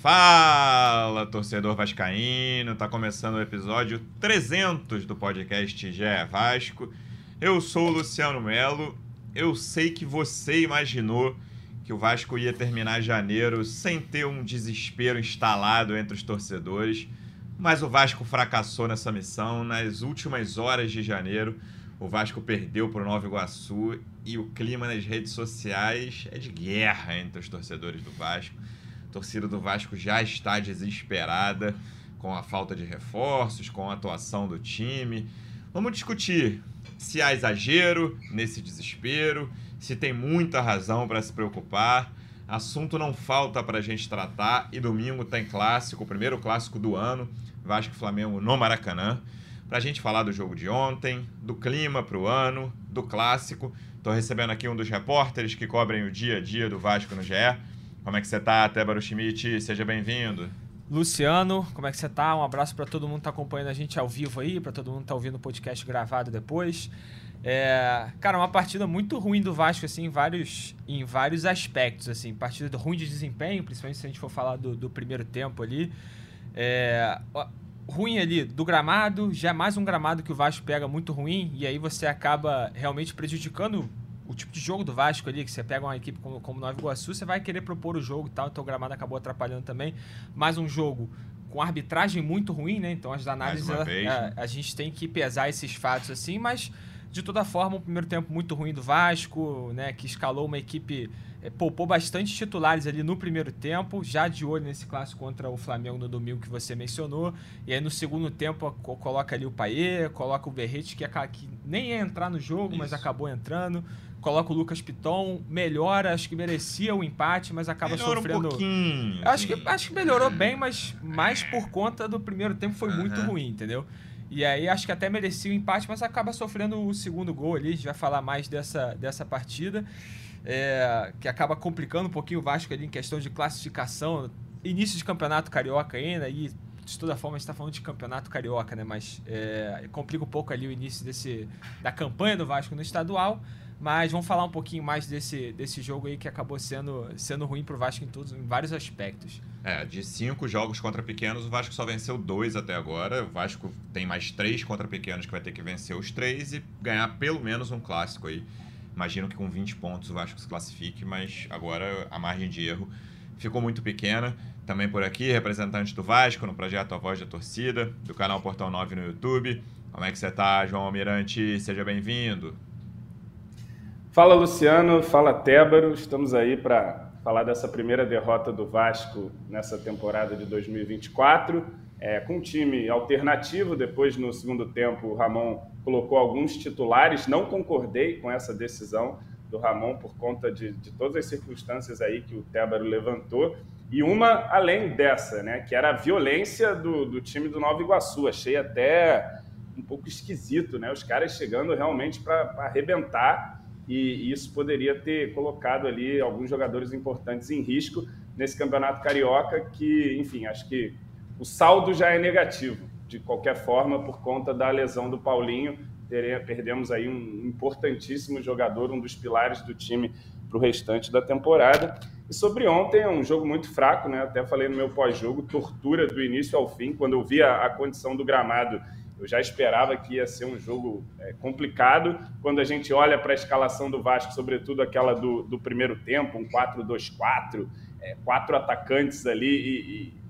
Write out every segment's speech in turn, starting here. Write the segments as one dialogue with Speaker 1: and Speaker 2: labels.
Speaker 1: Fala, torcedor vascaíno! Tá começando o episódio 300 do podcast GE Vasco. Eu sou o Luciano Melo. Eu sei que você imaginou que o Vasco ia terminar janeiro sem ter um desespero instalado entre os torcedores, mas o Vasco fracassou nessa missão. Nas últimas horas de janeiro, o Vasco perdeu para o Nova Iguaçu e o clima nas redes sociais é de guerra entre os torcedores do Vasco. A torcida do Vasco já está desesperada com a falta de reforços, com a atuação do time. Vamos discutir se há exagero nesse desespero, se tem muita razão para se preocupar. Assunto não falta para a gente tratar e domingo tem clássico, o primeiro clássico do ano, Vasco Flamengo no Maracanã. Para a gente falar do jogo de ontem, do clima para o ano, do clássico. Estou recebendo aqui um dos repórteres que cobrem o dia a dia do Vasco no GE. Como é que você está, Tébaro Schmidt? Seja bem-vindo.
Speaker 2: Luciano, como é que você está? Um abraço para todo mundo que está acompanhando a gente ao vivo aí, para todo mundo que está ouvindo o podcast gravado depois. É, cara, uma partida muito ruim do Vasco, assim, em vários, em vários aspectos, assim. Partida ruim de desempenho, principalmente se a gente for falar do, do primeiro tempo ali. É, ruim ali do gramado, já é mais um gramado que o Vasco pega muito ruim, e aí você acaba realmente prejudicando o tipo de jogo do Vasco ali, que você pega uma equipe como, como Nova Iguaçu, você vai querer propor o jogo e tal, então o gramado acabou atrapalhando também. Mais um jogo com arbitragem muito ruim, né? Então as análises a, a, a, gente tem que pesar esses fatos assim, mas de toda forma, o primeiro tempo muito ruim do Vasco, né? Que escalou uma equipe é, poupou bastante titulares ali no primeiro tempo, já de olho nesse clássico contra o Flamengo no domingo que você mencionou. E aí no segundo tempo coloca ali o Paê, coloca o Berrete, que, que nem ia entrar no jogo, Isso. mas acabou entrando. Coloca o Lucas Piton, melhora, acho que merecia o empate, mas acaba
Speaker 1: Melhora
Speaker 2: sofrendo.
Speaker 1: Um pouquinho,
Speaker 2: acho, que, acho que melhorou bem, mas mais por conta do primeiro tempo foi uhum. muito ruim, entendeu? E aí acho que até merecia o empate, mas acaba sofrendo o segundo gol ali. A gente vai falar mais dessa, dessa partida é, que acaba complicando um pouquinho o Vasco ali em questão de classificação. Início de campeonato carioca ainda, e de toda forma a gente está falando de campeonato carioca, né? Mas é, complica um pouco ali o início desse, da campanha do Vasco no estadual. Mas vamos falar um pouquinho mais desse, desse jogo aí que acabou sendo, sendo ruim para o Vasco em, todos, em vários aspectos.
Speaker 1: É, de cinco jogos contra pequenos, o Vasco só venceu dois até agora. O Vasco tem mais três contra pequenos que vai ter que vencer os três e ganhar pelo menos um clássico aí. Imagino que com 20 pontos o Vasco se classifique, mas agora a margem de erro ficou muito pequena. Também por aqui, representante do Vasco no projeto A Voz da Torcida, do canal Portal 9 no YouTube. Como é que você está, João Almirante? Seja bem-vindo.
Speaker 3: Fala, Luciano. Fala, Tébaro. Estamos aí para falar dessa primeira derrota do Vasco nessa temporada de 2024 é, com um time alternativo. Depois, no segundo tempo, o Ramon colocou alguns titulares. Não concordei com essa decisão do Ramon por conta de, de todas as circunstâncias aí que o Tébaro levantou. E uma além dessa, né, que era a violência do, do time do Nova Iguaçu. Achei até um pouco esquisito, né? Os caras chegando realmente para arrebentar e, isso poderia ter colocado ali alguns jogadores importantes em risco nesse campeonato carioca que, enfim, acho que o saldo já é negativo, de qualquer forma, por conta da lesão do Paulinho. Perdemos aí um importantíssimo jogador, um dos pilares do time para o restante da temporada. E sobre ontem, é um jogo muito fraco, né? Até falei no meu pós-jogo, tortura do início ao fim. Quando eu vi a, a, condição do gramado, eu já esperava que ia ser um jogo é, complicado. Quando a gente olha para a escalação do Vasco, sobretudo aquela do, do primeiro tempo, um 4-2-4, é, quatro atacantes ali e,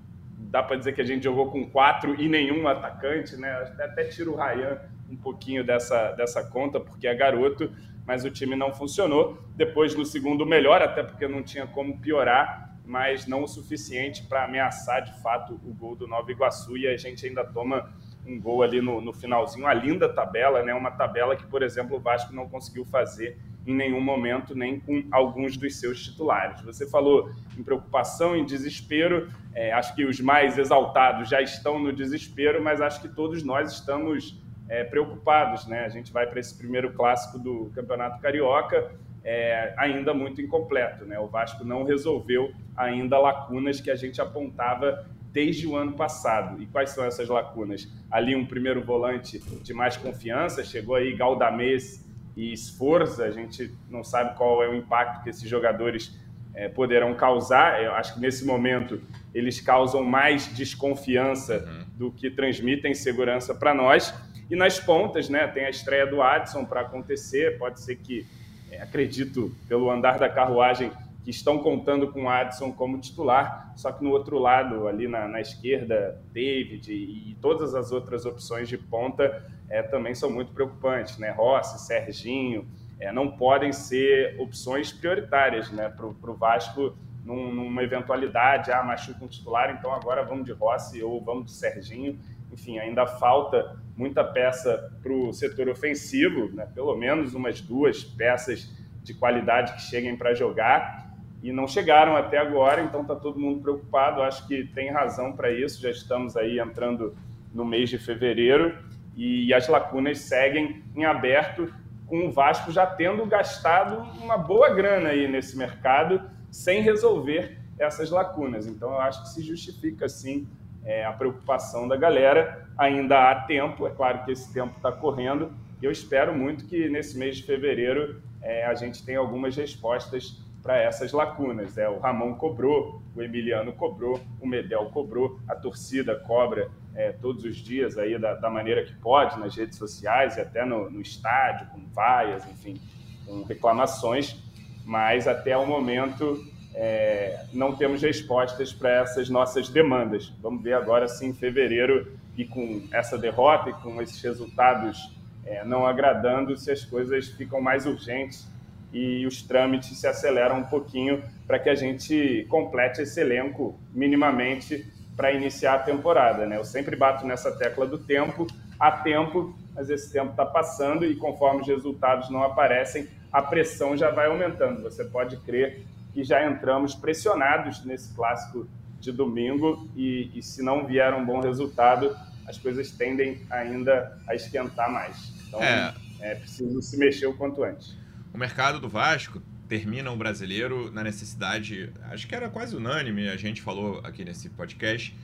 Speaker 3: dá para dizer que a gente jogou com quatro e nenhum atacante, né? Até tiro o Ryan um pouquinho dessa, dessa conta, porque é garoto, mas o time não funcionou. Depois, no segundo, melhor, até porque não tinha como piorar, mas não o suficiente para ameaçar de fato o gol do Nova Iguaçu e a gente ainda toma um gol ali no, no finalzinho. Uma linda tabela, né? Uma tabela que, por exemplo, o Vasco não conseguiu fazer em nenhum momento, nem com alguns dos seus titulares. Você falou em preocupação, em desespero. É, acho que os mais exaltados já estão no desespero, mas acho que todos nós estamos é, preocupados. Né? A gente vai para esse primeiro clássico do Campeonato Carioca. É, ainda muito incompleto. Né? O Vasco não resolveu ainda lacunas que a gente apontava desde o ano passado. E quais são essas lacunas? Ali um primeiro volante de mais confiança, chegou aí Galdamés e Esforça, a gente não sabe qual é o impacto que esses jogadores é, poderão causar. Eu acho que nesse momento eles causam mais desconfiança uhum. do que transmitem segurança para nós. E nas pontas, né, tem a estreia do Adson para acontecer. Pode ser que, é, acredito, pelo andar da carruagem, que estão contando com o Adson como titular. Só que no outro lado, ali na, na esquerda, David e, e, todas as outras opções de ponta é, também são muito preocupantes. Né? Rossi, Serginho, é, não podem ser opções prioritárias né, para o Vasco num, numa eventualidade, ah, machuca um titular, então agora vamos de Rossi ou vamos de Serginho. Enfim, ainda falta muita peça para o setor ofensivo, né? pelo menos umas duas peças de qualidade que cheguem para jogar e não chegaram até agora, então está todo mundo preocupado. Acho que tem razão para isso. Já estamos aí entrando no mês de fevereiro e as lacunas seguem em aberto, com o Vasco já tendo gastado uma boa grana aí nesse mercado sem resolver essas lacunas. Então, eu acho que se justifica, sim, é, a preocupação da galera. Ainda há tempo, é claro que esse tempo está correndo, eu espero muito que nesse mês de fevereiro é, a gente tenha algumas respostas para essas lacunas. É, o Ramon cobrou, o Emiliano cobrou, o Medel cobrou, a torcida cobra é, todos os dias aí da, da, maneira que pode nas redes sociais e até no, no estádio, com vaias, enfim, com reclamações mas até o momento é, não temos respostas para essas nossas demandas. Vamos ver agora, sim, em fevereiro, e com essa derrota e com esses resultados é, não agradando, se as coisas ficam mais urgentes e os trâmites se aceleram um pouquinho para que a gente complete esse elenco minimamente para iniciar a temporada. Né? Eu sempre bato nessa tecla do tempo, há tempo, mas esse tempo está passando e conforme os resultados não aparecem, a pressão já vai aumentando. Você pode crer que já entramos pressionados nesse clássico de domingo e, e se não vier um bom resultado, as coisas tendem ainda a esquentar mais. Então é, é preciso se mexer o quanto antes.
Speaker 1: O mercado do Vasco termina o brasileiro na necessidade, acho que era quase unânime, a gente falou aqui nesse podcast,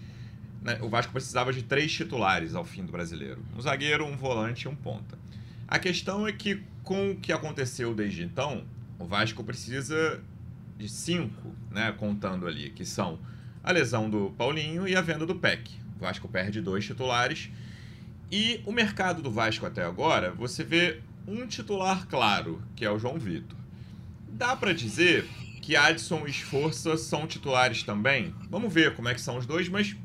Speaker 1: né? o Vasco precisava de três titulares ao fim do brasileiro: um zagueiro, um volante e um ponta. A questão é que, com o que aconteceu desde então, o Vasco precisa de cinco, né, contando ali, que são a lesão do Paulinho e a venda do PEC. O Vasco perde dois titulares. E o mercado do Vasco até agora, você vê um titular claro, que é o João Vitor. Dá para dizer que Adson e Esforça são titulares também? Vamos ver como é que são os dois, mas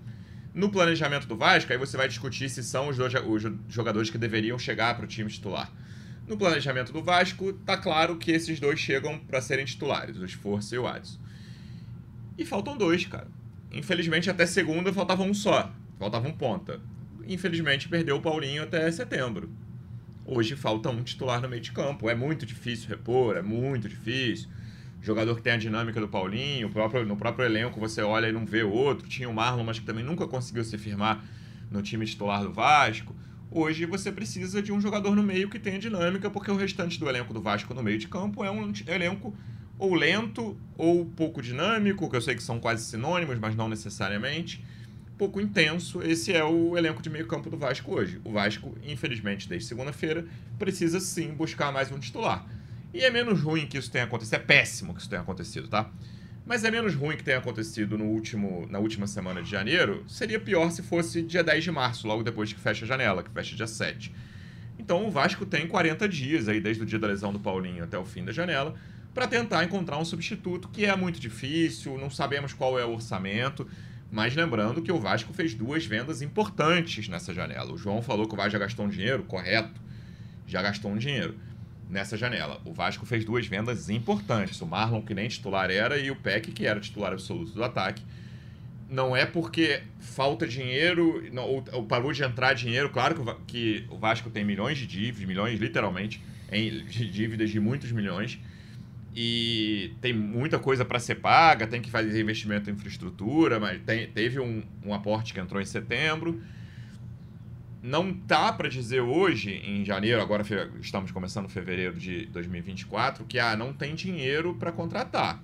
Speaker 1: no planejamento do Vasco, aí você vai discutir se são os, dois, os jogadores que deveriam chegar para o time titular. No planejamento do Vasco, tá claro que esses dois chegam para serem titulares, o Esforço e o Adson. E faltam dois, cara. Infelizmente, até segunda faltava um só. Faltava um ponta. Infelizmente, perdeu o Paulinho até setembro. Hoje falta um titular no meio de campo. É muito difícil repor, é muito difícil jogador que tem a dinâmica do Paulinho, próprio, no próprio elenco você olha e não vê outro. Tinha o Marlon, mas que também nunca conseguiu se firmar no time titular do Vasco. Hoje você precisa de um jogador no meio que tenha dinâmica, porque o restante do elenco do Vasco no meio de campo é um elenco ou lento ou pouco dinâmico, que eu sei que são quase sinônimos, mas não necessariamente. Pouco intenso, esse é o elenco de meio campo do Vasco hoje. O Vasco, infelizmente, desde segunda-feira, precisa sim buscar mais um titular. E é menos ruim que isso tenha acontecido. É péssimo que isso tenha acontecido, tá? Mas é menos ruim que tenha acontecido no último, na última semana de janeiro. Seria pior se fosse dia 10 de março, logo depois que fecha a janela, que fecha dia 7. Então o Vasco tem 40 dias aí, desde o dia da lesão do Paulinho até o fim da janela, para tentar encontrar um substituto, que é muito difícil, não sabemos qual é o orçamento. Mas lembrando que o Vasco fez duas vendas importantes nessa janela. O João falou que o Vasco já gastou um dinheiro, correto. Já gastou um dinheiro nessa janela. O Vasco fez duas vendas importantes. O Marlon, que nem titular era, e o Peck, que era titular absoluto do ataque. Não é porque falta dinheiro, ou, ou, parou de entrar dinheiro. Claro que o, que o Vasco tem milhões de dívidas, milhões literalmente, em, de dívidas de muitos milhões. E tem muita coisa para ser paga, tem que fazer investimento em infraestrutura, mas tem, teve um, um aporte que entrou em setembro não tá para dizer hoje, em janeiro, agora estamos começando fevereiro de 2024, que ah, não tem dinheiro para contratar.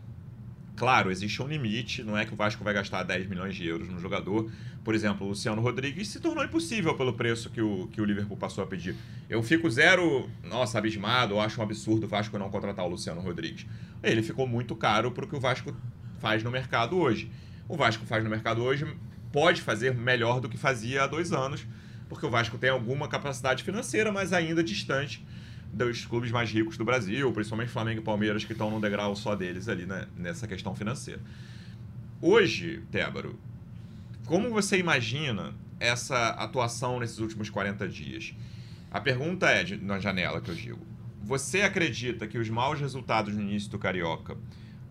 Speaker 1: Claro, existe um limite, não é que o Vasco vai gastar 10 milhões de euros no jogador. Por exemplo, o Luciano Rodrigues se tornou impossível pelo preço que o, que o Liverpool passou a pedir. Eu fico zero, nossa, abismado, eu acho um absurdo o Vasco não contratar o Luciano Rodrigues. Ele ficou muito caro para o que o Vasco faz no mercado hoje. O Vasco faz no mercado hoje, pode fazer melhor do que fazia há dois anos, porque o Vasco tem alguma capacidade financeira, mas ainda distante dos clubes mais ricos do Brasil, principalmente Flamengo e Palmeiras, que estão num degrau só deles ali né, nessa questão financeira. Hoje, Tébaro, como você imagina essa atuação nesses últimos 40 dias? A pergunta é, de, na janela que eu digo, você acredita que os maus resultados no início do Carioca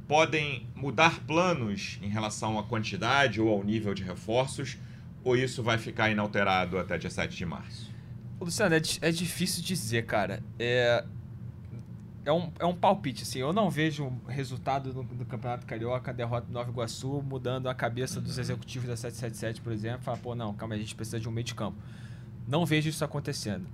Speaker 1: podem mudar planos em relação à quantidade ou ao nível de reforços, ou isso vai ficar inalterado até dia 7 de março?
Speaker 2: Luciano, é, é difícil dizer, cara. É, é, um, é um palpite, assim. Eu não vejo o resultado do, do, Campeonato Carioca, a derrota do Nova Iguaçu, mudando a cabeça dos uhum. executivos da 777, por exemplo. Falar, pô, não, calma, a gente precisa de um meio de campo. Não vejo isso acontecendo.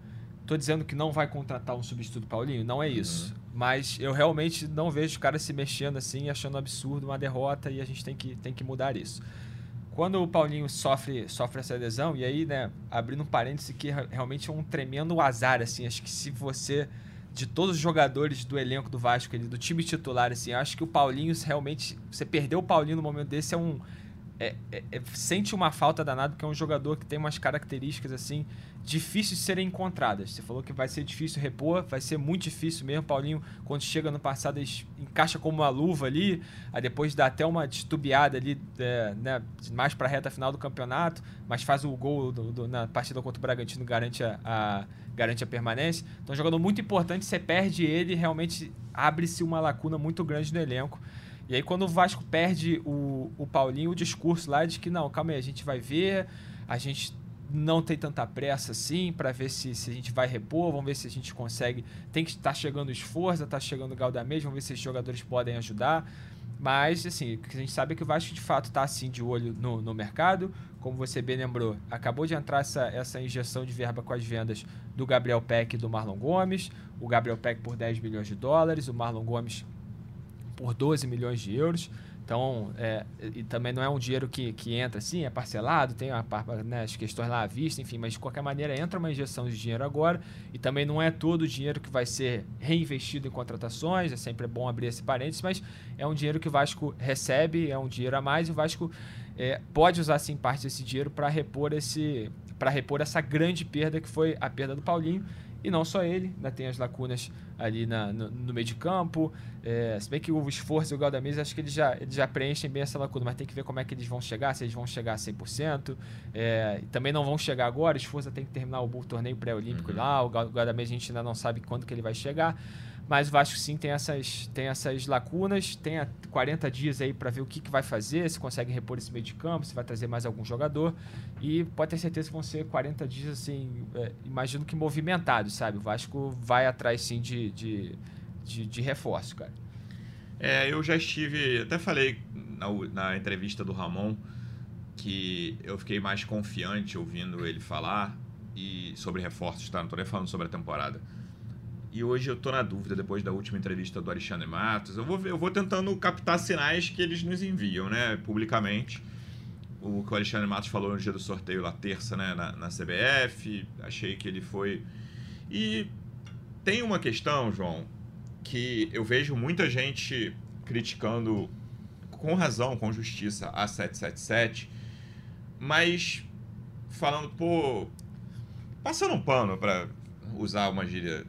Speaker 2: Tô dizendo que não vai contratar um substituto Paulinho, não é isso. Uhum. Mas eu realmente não vejo os caras se mexendo assim, achando absurdo uma derrota e a gente tem que, tem que mudar isso. Quando o Paulinho sofre, sofre essa lesão, e aí, né, abrindo um parêntese que realmente é um tremendo azar, assim, acho que se você, de todos os jogadores do elenco do Vasco, do time titular, assim, acho que o Paulinho realmente, você perdeu o Paulinho no momento desse é um, é, é, é, sente uma falta danada, porque é um jogador que tem umas características assim difíceis de serem encontradas. Você falou que vai ser difícil repor, vai ser muito difícil mesmo. Paulinho, quando chega no passado, encaixa como uma luva ali, aí depois dá até uma titubeada ali, é, né, mais para a reta final do campeonato, mas faz o gol do, do, na partida contra o Bragantino, garante a, a, garante a permanência. Então, um jogador muito importante, você perde ele, realmente abre-se uma lacuna muito grande no elenco. E aí, quando o Vasco perde o, o Paulinho, o discurso lá de que não, calma aí, a gente vai ver, a gente não tem tanta pressa assim para ver se, se a gente vai repor, vamos ver se a gente consegue. Tem que estar tá chegando esforço, está chegando o Galdamés, vamos ver se os jogadores podem ajudar. Mas, assim, o que a gente sabe é que o Vasco de fato está assim de olho no, no mercado. Como você bem lembrou, acabou de entrar essa, essa injeção de verba com as vendas do Gabriel Peck e do Marlon Gomes. O Gabriel Peck por 10 milhões de dólares, o Marlon Gomes por 12 milhões de euros. Então, é, e também não é um dinheiro que, que entra assim, é parcelado, tem a, né, as questões lá à vista, enfim, mas de qualquer maneira entra uma injeção de dinheiro agora e também não é todo o dinheiro que vai ser reinvestido em contratações, é sempre bom abrir esse parênteses, mas é um dinheiro que o Vasco recebe, é um dinheiro a mais e o Vasco é, pode usar sim parte desse dinheiro para repor esse para repor essa grande perda que foi a perda do Paulinho e não só ele, ainda tem as lacunas ali na, no, no, meio de campo. É, se bem que o esforço e o Galdamés, acho que eles já, eles já preenchem bem essa lacuna, mas tem que ver como é que eles vão chegar, se eles vão chegar a 100%. É, também não vão chegar agora, o esforço tem que terminar o, o torneio pré-olímpico uhum. lá, o Galdamés a gente ainda não sabe quando que ele vai chegar. Mas o Vasco sim tem essas, tem essas lacunas, tem 40 dias aí para ver o que, que vai fazer, se consegue repor esse meio de campo, se vai trazer mais algum jogador. E pode ter certeza que vão ser 40 dias, assim, é, imagino que movimentados, sabe? O Vasco vai atrás sim de, de, de, de reforço, cara.
Speaker 1: É, eu já estive, até falei na, na entrevista do Ramon que eu fiquei mais confiante ouvindo ele falar e sobre reforços, tá? Não tô nem falando sobre a temporada e hoje eu tô na dúvida, depois da última entrevista do Alexandre Matos. Eu vou, ver, eu vou tentando captar sinais que eles nos enviam, né, publicamente. O que o Alexandre Matos falou no dia do sorteio, lá terça, né, na, na CBF. Achei que ele foi. E tem uma questão, João, que eu vejo muita gente criticando, com razão, com justiça, a 777, mas falando, pô, passando um pano para usar uma gíria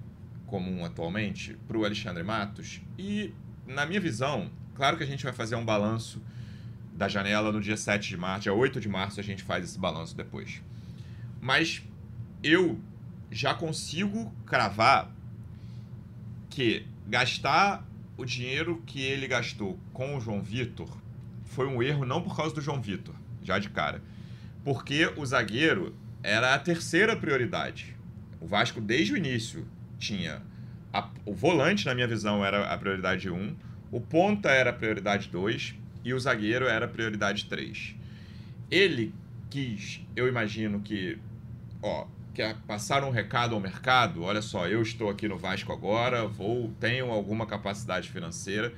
Speaker 1: comum atualmente para o Alexandre Matos. E, na minha visão, claro que a gente vai fazer um balanço da janela no dia 7 de março, dia 8 de março a gente faz esse balanço depois. Mas eu já consigo cravar que gastar o dinheiro que ele gastou com o João Vitor foi um erro não por causa do João Vitor, já de cara. Porque o zagueiro era a terceira prioridade. O Vasco, desde o início, tinha a, o volante, na minha visão, era a prioridade 1, o ponta era a prioridade 2 e o zagueiro era a prioridade 3. Ele quis, eu imagino que, ó, quer passar um recado ao mercado, olha só, eu estou aqui no Vasco agora, vou, tenho alguma capacidade financeira,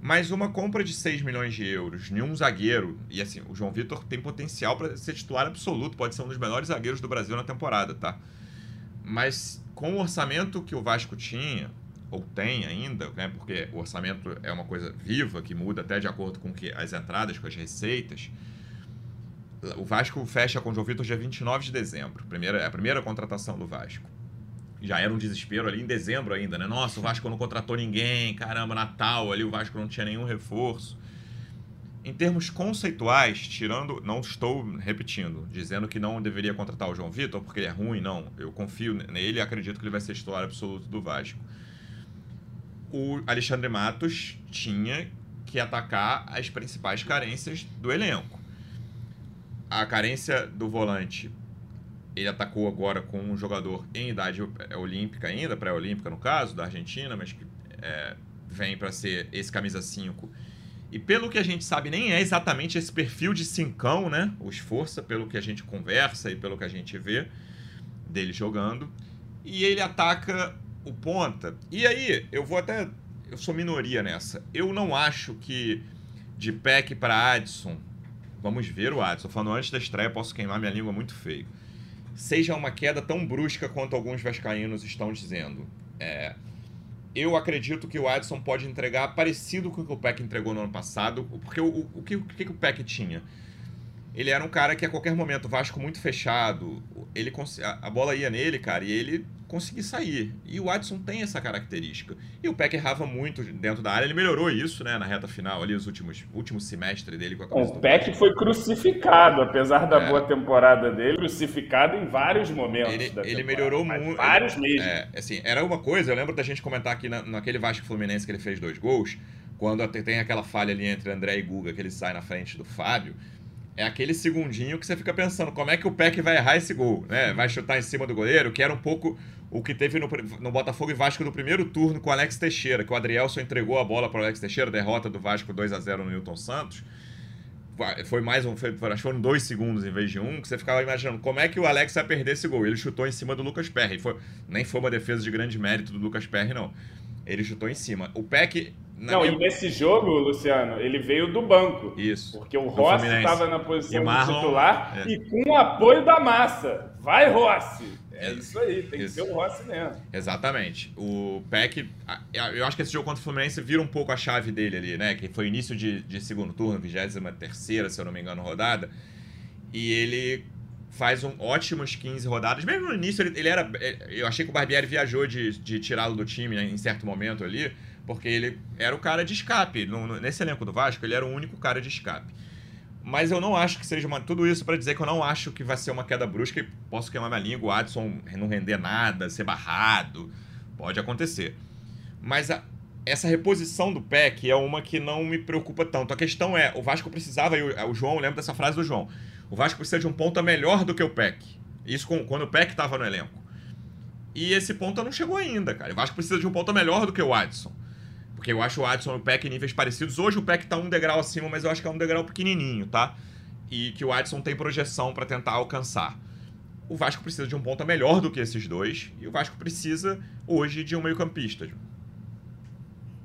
Speaker 1: mas uma compra de 6 milhões de euros em um zagueiro, e assim, o João Vitor tem potencial para ser titular absoluto, pode ser um dos melhores zagueiros do Brasil na temporada, tá? Mas com o orçamento que o Vasco tinha, ou tem ainda, né, porque o orçamento é uma coisa viva, que muda até de acordo com que as entradas, com as receitas. O Vasco fecha com o João Vitor dia 29 de dezembro, primeira, a primeira contratação do Vasco. Já era um desespero ali em dezembro ainda, né? Nossa, o Vasco não contratou ninguém, caramba, Natal ali, o Vasco não tinha nenhum reforço. Em termos conceituais, tirando, não estou repetindo, dizendo que não deveria contratar o João Vitor porque ele é ruim, não. Eu confio nele e acredito que ele vai ser titular absoluto do Vasco. O Alexandre Matos tinha que atacar as principais carências do elenco. A carência do volante, ele atacou agora com um jogador em idade olímpica ainda, pré-olímpica no caso, da Argentina, mas que é, vem para ser esse camisa 5 e pelo que a gente sabe, nem é exatamente esse perfil de cincão, né? O esforça, pelo que a gente conversa e pelo que a gente vê dele jogando. E ele ataca o ponta. E aí, eu vou até. Eu sou minoria nessa. Eu não acho que de Peck para Adson. Vamos ver o Adson. Falando antes da estreia, posso queimar minha língua muito feio. Seja uma queda tão brusca quanto alguns vascaínos estão dizendo. É, eu acredito que o Adson pode entregar parecido com o que o Peck entregou no ano passado, porque o, o, o, que, o que o Peck tinha? Ele era um cara que a qualquer momento, Vasco muito fechado, ele a bola ia nele, cara, e ele conseguia sair. E o Adson tem essa característica. E o Peck errava muito dentro da área, ele melhorou isso, né, na reta final, ali, os últimos último semestre dele com a
Speaker 3: O Peck foi crucificado, apesar da é. boa temporada dele, crucificado em vários momentos.
Speaker 1: Ele, ele melhorou muito.
Speaker 3: Vários mesmo.
Speaker 1: É, assim, era uma coisa, eu lembro da gente comentar aqui na, naquele Vasco Fluminense que ele fez dois gols, quando tem aquela falha ali entre André e Guga, que ele sai na frente do Fábio é aquele segundinho que você fica pensando como é que o Peck vai errar esse gol, né? Vai chutar em cima do goleiro, que era um pouco o que teve no, no Botafogo e Vasco no primeiro turno com o Alex Teixeira, que o Adrielson entregou a bola para o Alex Teixeira, derrota do Vasco 2 a 0 no Newton Santos. Foi mais um, foi, acho que foram dois segundos em vez de um, que você ficava imaginando como é que o Alex vai perder esse gol. Ele chutou em cima do Lucas Perry. Foi, nem foi uma defesa de grande mérito do Lucas Perry, não. Ele chutou em cima. O Peck
Speaker 3: não, minha... e nesse jogo, Luciano, ele veio do banco.
Speaker 1: Isso.
Speaker 3: Porque o Rossi estava na posição de titular é. e com o apoio da massa. Vai, Rossi! É isso aí, tem isso. que ser o Rossi mesmo.
Speaker 1: Exatamente. O Peck, eu acho que esse jogo contra o Fluminense vira um pouco a chave dele ali, né? Que foi início de, de segundo turno, 23 se eu não me engano, rodada. E ele faz um ótimos 15 rodadas. Mesmo no início, ele, ele era. Eu achei que o Barbieri viajou de, de tirá-lo do time né, em certo momento ali porque ele era o cara de escape. No, no, nesse elenco do Vasco, ele era o único cara de escape. Mas eu não acho que seja uma, tudo isso para dizer que eu não acho que vai ser uma queda brusca e posso queimar minha língua, o Adson não render nada, ser barrado. Pode acontecer. Mas a, essa reposição do PEC é uma que não me preocupa tanto. A questão é, o Vasco precisava, e o, o João, lembra dessa frase do João, o Vasco precisa de um ponta melhor do que o PEC. Isso com, quando o PEC estava no elenco. E esse ponta não chegou ainda, cara. O Vasco precisa de um ponta melhor do que o Adson. Porque eu acho o Adson e o Peck em níveis parecidos. Hoje o Peck tá um degrau acima, mas eu acho que é um degrau pequenininho, tá? E que o Adson tem projeção para tentar alcançar. O Vasco precisa de um ponta melhor do que esses dois. E o Vasco precisa, hoje, de um meio-campista.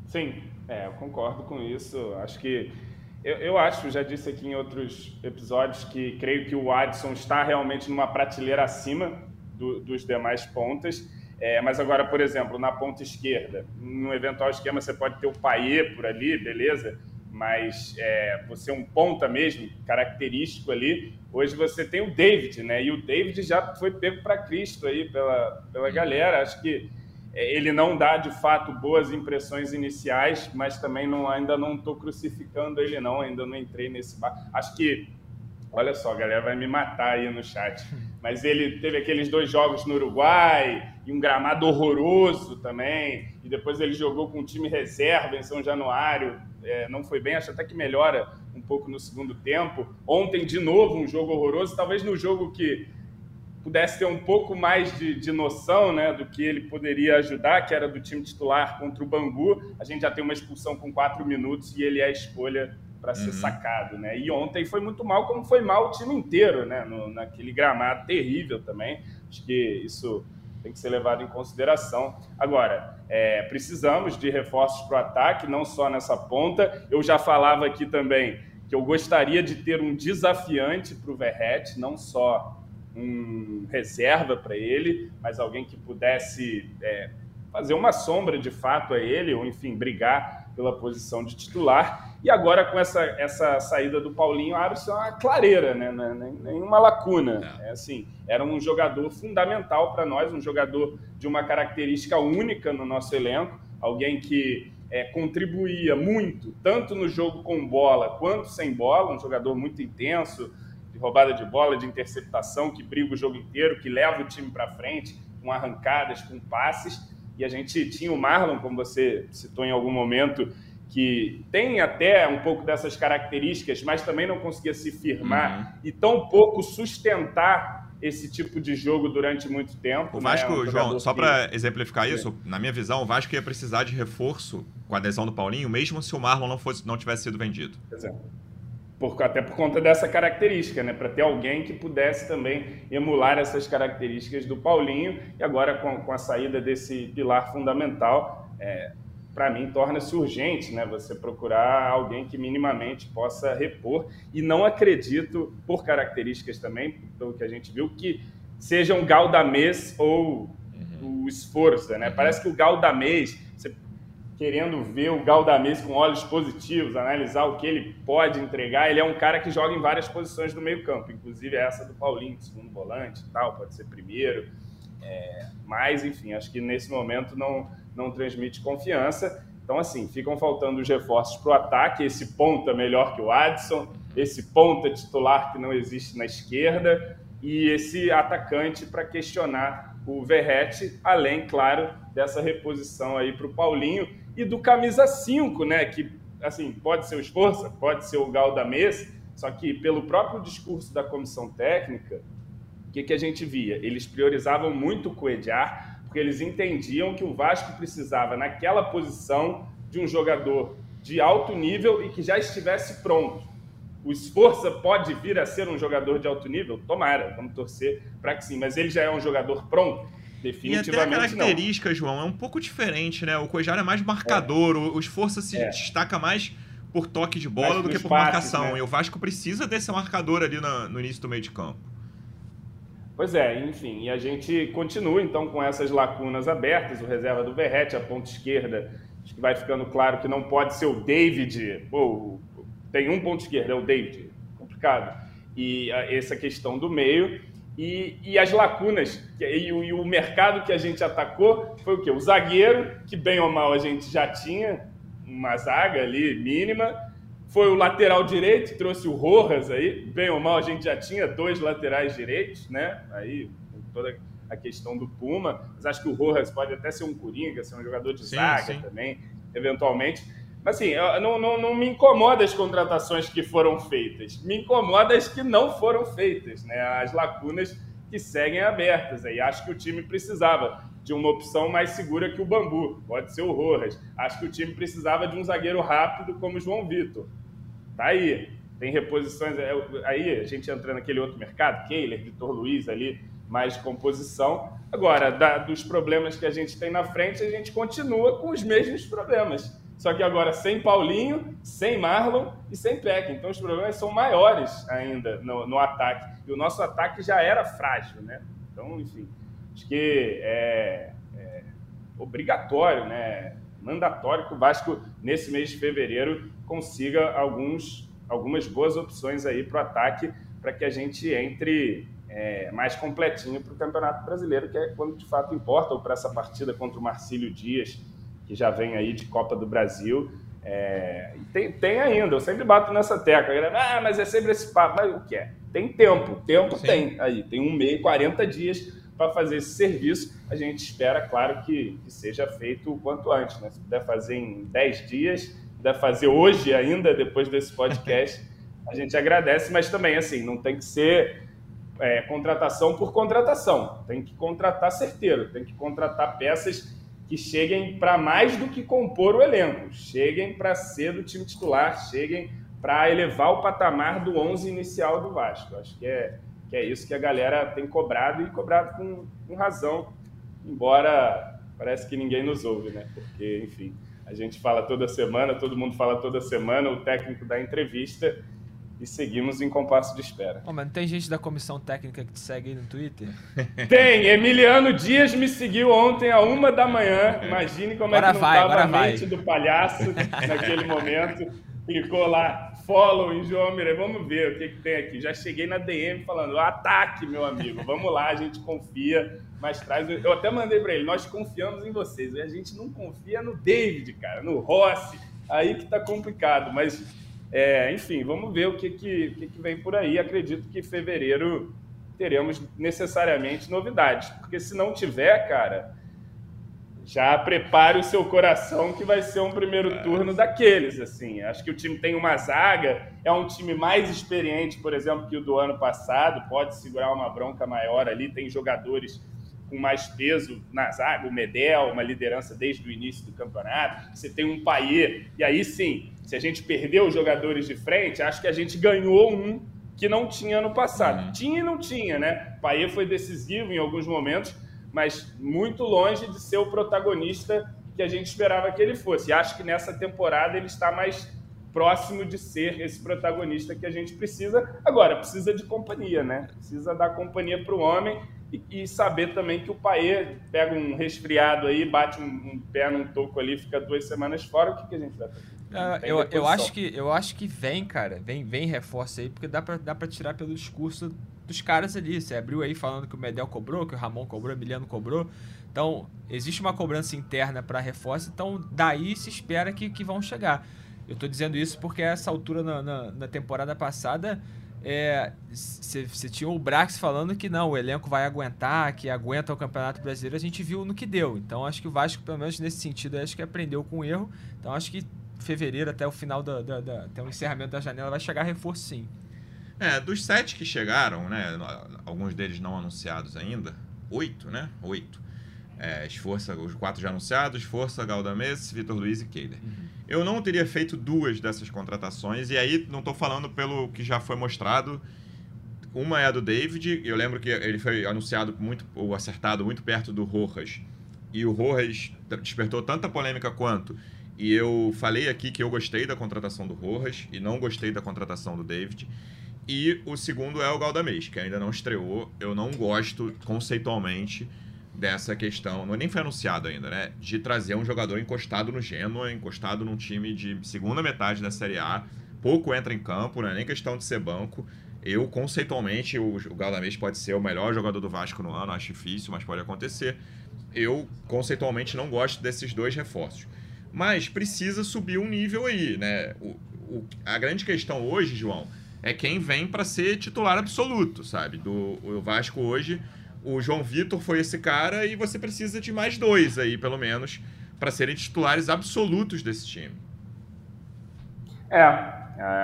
Speaker 3: Sim, é, eu concordo com isso. Acho que. Eu, eu acho, já disse aqui em outros episódios, que creio que o Adson está realmente numa prateleira acima do, dos demais pontas. É, mas agora, por exemplo, na ponta esquerda, no eventual esquema você pode ter o Paier por ali, beleza? Mas é, você é um ponta mesmo, característico ali. Hoje você tem o David, né? E o David já foi pego para Cristo aí pela, pela galera. Acho que é, ele não dá de fato boas impressões iniciais, mas também não, ainda não estou crucificando ele, não. Ainda não entrei nesse bar. Acho que Olha só, a galera vai me matar aí no chat. Mas ele teve aqueles dois jogos no Uruguai e um gramado horroroso também. E depois ele jogou com um time reserva em São Januário. É, não foi bem, acho até que melhora um pouco no segundo tempo. Ontem, de novo, um jogo horroroso. Talvez no jogo que pudesse ter um pouco mais de, de noção né, do que ele poderia ajudar, que era do time titular contra o Bangu. A gente já tem uma expulsão com quatro minutos e ele é a escolha para ser uhum. sacado, né? E ontem foi muito mal, como foi mal o time inteiro, né? No, naquele gramado terrível também. Acho que isso tem que ser levado em consideração. Agora, é, precisamos de reforços para o ataque, não só nessa ponta. Eu já falava aqui também que eu gostaria de ter um desafiante para o Verret, não só um reserva para ele, mas alguém que pudesse é, fazer uma sombra de fato a ele, ou enfim, brigar pela posição de titular. E agora, com essa, essa saída do Paulinho, abre-se uma clareira, né? É nenhuma lacuna. É. é assim, era um jogador fundamental para nós, um jogador de uma característica única no nosso elenco, alguém que é, contribuía muito, tanto no jogo com bola quanto sem bola, um jogador muito intenso, de roubada de bola, de interceptação, que briga o jogo inteiro, que leva o time para frente, com arrancadas, com passes. E a gente tinha o Marlon, como você citou em algum momento, que tem até um pouco dessas características, mas também não conseguia se firmar uhum. e tão pouco sustentar esse tipo de jogo durante muito tempo.
Speaker 1: O né? Vasco, né? um João, só para exemplificar isso, na minha visão, o Vasco ia precisar de reforço com a adesão do Paulinho, mesmo se o Marlon não, fosse, não tivesse sido vendido.
Speaker 3: Exemplo. Por, até por conta dessa característica, né? Para ter alguém que pudesse também emular essas características do Paulinho. E agora, com, com a saída desse pilar fundamental, é, para mim, torna-se urgente né, você procurar alguém que minimamente possa repor. E não acredito, por características também, pelo que a gente viu, que seja um Galdamês ou uhum. o Esforça. Né? Uhum. Parece que o Galdamês, querendo ver o Galdamês com olhos positivos, analisar o que ele pode entregar, ele é um cara que joga em várias posições do meio campo, inclusive essa do Paulinho, segundo volante tal, pode ser primeiro. É, mas, enfim, acho que nesse momento não não transmite confiança. Então, assim, ficam faltando os reforços para o ataque, esse ponta melhor que o Adson, esse ponta titular que não existe na esquerda e esse atacante para questionar o Verrete, além, claro, dessa reposição aí para o Paulinho e do camisa 5, né, que, assim, pode ser o Esforça, pode ser o Galdamês, só que pelo próprio discurso da comissão técnica, o que, que a gente via? Eles priorizavam muito o Coediar, porque eles entendiam que o Vasco precisava, naquela posição, de um jogador de alto nível e que já estivesse pronto. O Esforça pode vir a ser um jogador de alto nível? Tomara, vamos torcer para que sim, mas ele já é um jogador pronto? Definitivamente e até a
Speaker 1: característica, não. João, é um pouco diferente, né? O Cojar é mais marcador, é. o Esforça se é. destaca mais por toque de bola do que por marcação. Né? E o Vasco precisa desse marcador ali no, no início do meio de campo.
Speaker 3: Pois é, enfim, e a gente continua então com essas lacunas abertas, o reserva do Verrete, a ponta esquerda, acho que vai ficando claro que não pode ser o David, ou tem um ponto esquerdo, é o David, complicado, e a, essa questão do meio, e, e as lacunas, e, e o mercado que a gente atacou foi o quê? O zagueiro, que bem ou mal a gente já tinha, uma zaga ali mínima, foi o lateral direito, trouxe o Rojas aí. Bem ou mal, a gente já tinha dois laterais direitos, né? Aí, toda a questão do Puma. Mas acho que o Rojas pode até ser um coringa, ser um jogador de sim, zaga sim. também, eventualmente. Mas assim, não, não, não me incomoda as contratações que foram feitas. Me incomoda as que não foram feitas, né? As lacunas que seguem abertas. Aí acho que o time precisava de uma opção mais segura que o Bambu. Pode ser o Rojas. Acho que o time precisava de um zagueiro rápido como o João Vitor. Tá aí. Tem reposições. É, aí a gente entra naquele outro mercado, Keiler, Vitor Luiz ali, mais composição. Agora, da, dos problemas que a gente tem na frente, a gente continua com os mesmos problemas. Só que agora sem Paulinho, sem Marlon e sem Peck. Então os problemas são maiores ainda no, no ataque. E o nosso ataque já era frágil, né? Então, enfim, acho que é, é obrigatório, né? mandatório que o Vasco, nesse mês de fevereiro, consiga alguns, algumas boas opções aí para o ataque, para que a gente entre é, mais completinho para o Campeonato Brasileiro, que é quando de fato importa, ou para essa partida contra o Marcílio Dias, que já vem aí de Copa do Brasil. É, tem, tem ainda, eu sempre bato nessa tecla. Ah, mas é sempre esse papo. Mas o que é? Tem tempo, tempo Sim. tem aí, tem um mês, 40 dias para fazer esse serviço. A gente espera, claro, que, que, seja feito o quanto antes. Né? Se puder fazer em 10 dias, puder fazer hoje ainda, depois desse podcast, a gente agradece, mas também, assim, não tem que ser é, contratação por contratação. Tem que contratar certeiro, tem que contratar peças que cheguem para mais do que compor o elenco, cheguem para ser do time titular, cheguem para elevar o patamar do 11 inicial do Vasco. Acho que é, que é isso que a galera tem cobrado e cobrado com, com razão, embora parece que ninguém nos ouve, né? Porque, enfim, a gente fala toda semana, todo mundo fala toda semana, o técnico dá entrevista e seguimos em compasso de espera.
Speaker 2: Mas não tem gente da comissão técnica que te segue aí no Twitter?
Speaker 3: Tem! Emiliano Dias me seguiu ontem a uma da manhã. Imagine como
Speaker 2: agora
Speaker 3: é que não
Speaker 2: vai,
Speaker 3: estava a
Speaker 2: vai.
Speaker 3: mente do palhaço naquele momento. Clicou lá, follow em João Mirei. Vamos ver o que, que tem aqui. Já cheguei na DM falando, ataque, meu amigo. Vamos lá, a gente confia, mas traz... Eu até mandei para ele, nós confiamos em vocês. E a gente não confia no David, cara, no Rossi. Aí que tá complicado, mas é, enfim, vamos ver o que, que, que, vem por aí. Acredito que em fevereiro teremos necessariamente novidades, porque se não tiver, cara, já prepare o seu coração que vai ser um primeiro turno daqueles, assim. Acho que o time tem uma zaga, é um time mais experiente, por exemplo, que o do ano passado, pode segurar uma bronca maior ali, tem jogadores com mais peso na zaga, o Medel, uma liderança desde o início do campeonato. Você tem um Paier, e aí sim, se a gente perdeu os jogadores de frente, acho que a gente ganhou um que não tinha no passado. Uhum. Tinha e não tinha, né? O Paier foi decisivo em alguns momentos, mas muito longe de ser o protagonista que a gente esperava que ele fosse. E acho que nessa temporada ele está mais próximo de ser esse protagonista que a gente precisa. Agora, precisa de companhia, né? Precisa dar companhia para o homem e, saber também que o Paê pega um resfriado aí, bate um, um, pé num toco ali, fica duas semanas fora, o que, que a gente vai fazer?
Speaker 2: Uh, eu, eu, acho que, eu acho que vem, cara, vem, vem reforço aí, porque dá pra, dá pra tirar pelo discurso dos caras ali. Você abriu aí falando que o Medel cobrou, que o Ramon cobrou, o Emiliano cobrou. Então, existe uma cobrança interna para reforço, então daí se espera que, que vão chegar. Eu tô dizendo isso porque a essa altura na, na, na temporada passada você é, tinha o Brax falando que não, o elenco vai aguentar, que aguenta o Campeonato Brasileiro, a gente viu no que deu. Então acho que o Vasco, pelo menos nesse sentido, acho que aprendeu com o erro. Então acho que fevereiro, até o final da, da, da, até o encerramento da janela, vai chegar reforço sim.
Speaker 1: É, dos sete que chegaram, né? Alguns deles não anunciados ainda, oito, né? Oito. É, Esforça, os quatro já anunciados, Força, Galdamés, Vitor Luiz e Keiler. Uhum. Eu não teria feito duas dessas contratações, e aí não estou falando pelo que já foi mostrado. Uma é a do David, eu lembro que ele foi anunciado muito, ou acertado muito perto do Rojas. E o Rojas despertou tanta polêmica quanto. E eu falei aqui que eu gostei da contratação do Rojas e não gostei da contratação do David. E o segundo é o Galdamés, que ainda não estreou. Eu não gosto conceitualmente dessa questão, não nem foi anunciado ainda, né? De trazer um jogador encostado no Genoa, encostado num time de segunda metade da Série A, pouco entra em campo, não é nem questão de ser banco. Eu, conceitualmente, o, o pode ser o melhor jogador do Vasco no ano, acho difícil, mas pode acontecer. Eu, conceitualmente, não gosto desses dois reforços. Mas precisa subir um nível aí, né? O, o, a grande questão hoje, João, é quem vem para ser titular absoluto, sabe? Do, o Vasco hoje o João Vitor foi esse cara e você precisa de mais dois aí, pelo menos, para serem titulares absolutos desse time.
Speaker 3: É,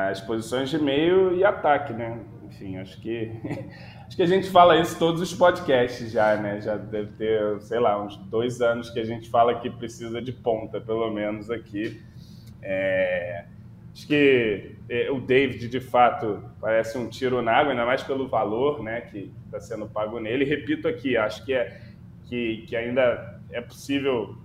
Speaker 3: as posições de meio e ataque, né? Enfim, acho que acho que a gente fala isso todos os podcasts já, né? Já deve ter, sei lá, uns dois anos que a gente fala que precisa de ponta, pelo menos aqui. É... Acho que é, o David, de fato, parece um tiro na água, ainda mais pelo valor né, que está sendo pago nele. Repito aqui, acho que, é, que, que ainda é possível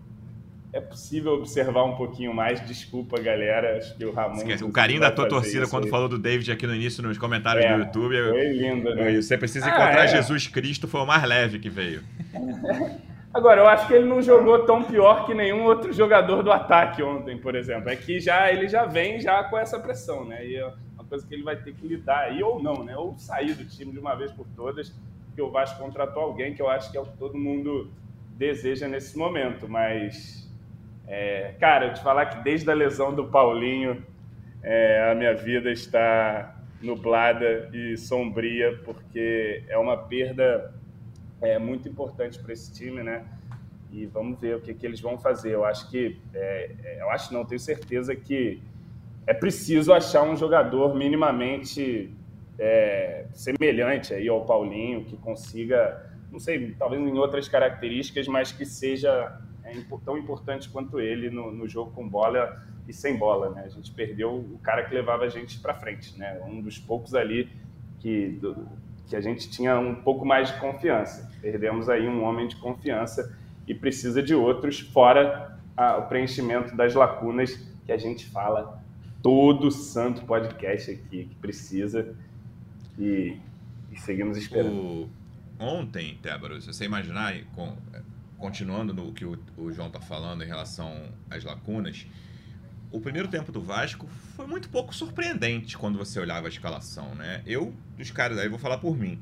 Speaker 3: é possível observar um pouquinho mais. Desculpa, galera. Acho que o Ramon.
Speaker 1: Esquece, o carinho da tua torcida quando aí. falou do David aqui no início, nos comentários é, do YouTube.
Speaker 3: Foi lindo, né?
Speaker 1: Você precisa encontrar ah, é. Jesus Cristo, foi o mais leve que veio.
Speaker 3: Agora, eu acho que ele não jogou tão pior que nenhum outro jogador do ataque ontem, por exemplo. É que já, ele já vem já com essa pressão, né? E é uma coisa que ele vai ter que lidar aí, ou não, né? Ou sair do time de uma vez por todas, porque o Vasco contratou alguém que eu acho que é o que todo mundo deseja nesse momento. Mas, é, cara, eu te falar que desde a lesão do Paulinho, é, a minha vida está nublada e sombria, porque é uma perda é muito importante para esse time, né? E vamos ver o que, que eles vão fazer. Eu acho que, é, é, eu acho não, tenho certeza que é preciso achar um jogador minimamente é, semelhante aí ao Paulinho, que consiga, não sei, talvez em outras características, mas que seja é, tão importante quanto ele no, no, jogo com bola e sem bola, né? A gente perdeu o cara que levava a gente para frente, né? Um dos poucos ali que do, que a gente tinha um pouco mais de confiança. Perdemos aí um homem de confiança e precisa de outros, fora a, o preenchimento das lacunas que a gente fala todo santo podcast aqui que precisa. E, e seguimos esperando.
Speaker 1: O... Ontem, Tébaro, se você imaginar, com... continuando no que o, o João está falando em relação às lacunas, o primeiro tempo do Vasco foi muito pouco surpreendente quando você olhava a escalação, né? Eu, dos caras, aí vou falar por mim.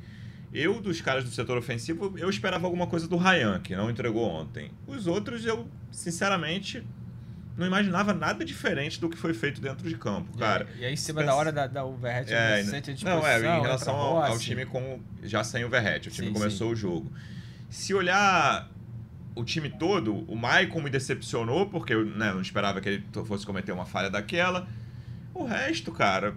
Speaker 1: Eu, dos caras do setor ofensivo, eu esperava alguma coisa do Ryan, que não entregou ontem. Os outros, eu, sinceramente, não imaginava nada diferente do que foi feito dentro de campo, cara.
Speaker 2: E, aí, em cima da hora da, da Overhead,
Speaker 1: é,
Speaker 2: sente a
Speaker 1: Não, é, em relação ao, ao, time com, já sem Overhead. O time sim, começou sim. o jogo. Se olhar o time todo, o Maicon me decepcionou, porque eu né, não esperava que ele fosse cometer uma falha daquela. O resto, cara,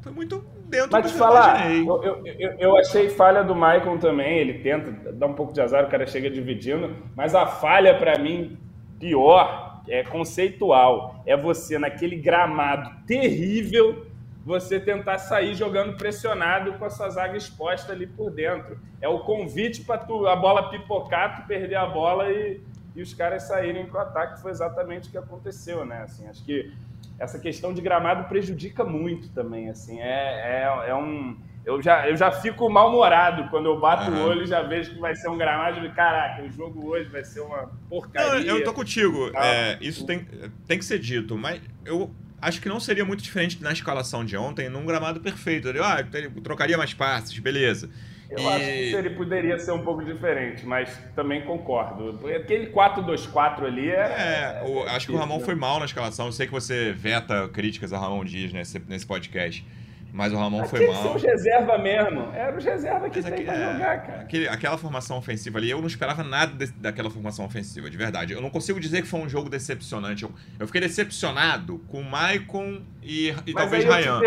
Speaker 1: foi muito dentro
Speaker 3: Mas do que falar, eu, eu, eu, eu, achei falha do Maicon também. Ele tenta dar um pouco de azar, o cara chega dividindo. Mas a falha, para mim, pior, é conceitual. É você, naquele gramado terrível, você tentar sair jogando pressionado com a sua zaga exposta ali por dentro. É o convite para a bola pipocar, tu perder a bola e, e os caras saírem para o ataque. Foi exatamente o que aconteceu, né? Assim, acho que essa questão de gramado prejudica muito também. Assim, é, é, é um. Eu já, eu já fico mal-humorado quando eu bato uhum. o olho e já vejo que vai ser um gramado de caraca, o jogo hoje vai ser uma porcaria.
Speaker 1: Não, eu tô contigo. É, isso tem, tem que ser dito, mas eu acho que não seria muito diferente na escalação de ontem, num gramado perfeito. Eu, ah, trocaria mais passes, beleza.
Speaker 3: Eu e... acho que ele poderia ser um pouco diferente, mas também concordo. Aquele 4-2-4 ali é.
Speaker 1: É, acho que o Ramon foi mal na escalação. Eu sei que você veta críticas a Ramon Dias nesse, nesse podcast. Mas o Ramon foi mal.
Speaker 3: São reserva mesmo. Era os reserva que tem pra é, jogar, cara.
Speaker 1: Aquele, aquela formação ofensiva ali, eu não esperava nada de, daquela formação ofensiva, de verdade. Eu não consigo dizer que foi um jogo decepcionante. Eu, eu fiquei decepcionado com o Maicon e, e talvez Ryan.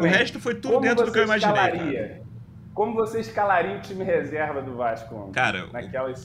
Speaker 1: O resto foi tudo dentro do que eu imaginei.
Speaker 3: Como você escalaria o time reserva do Vasco?
Speaker 1: Cara,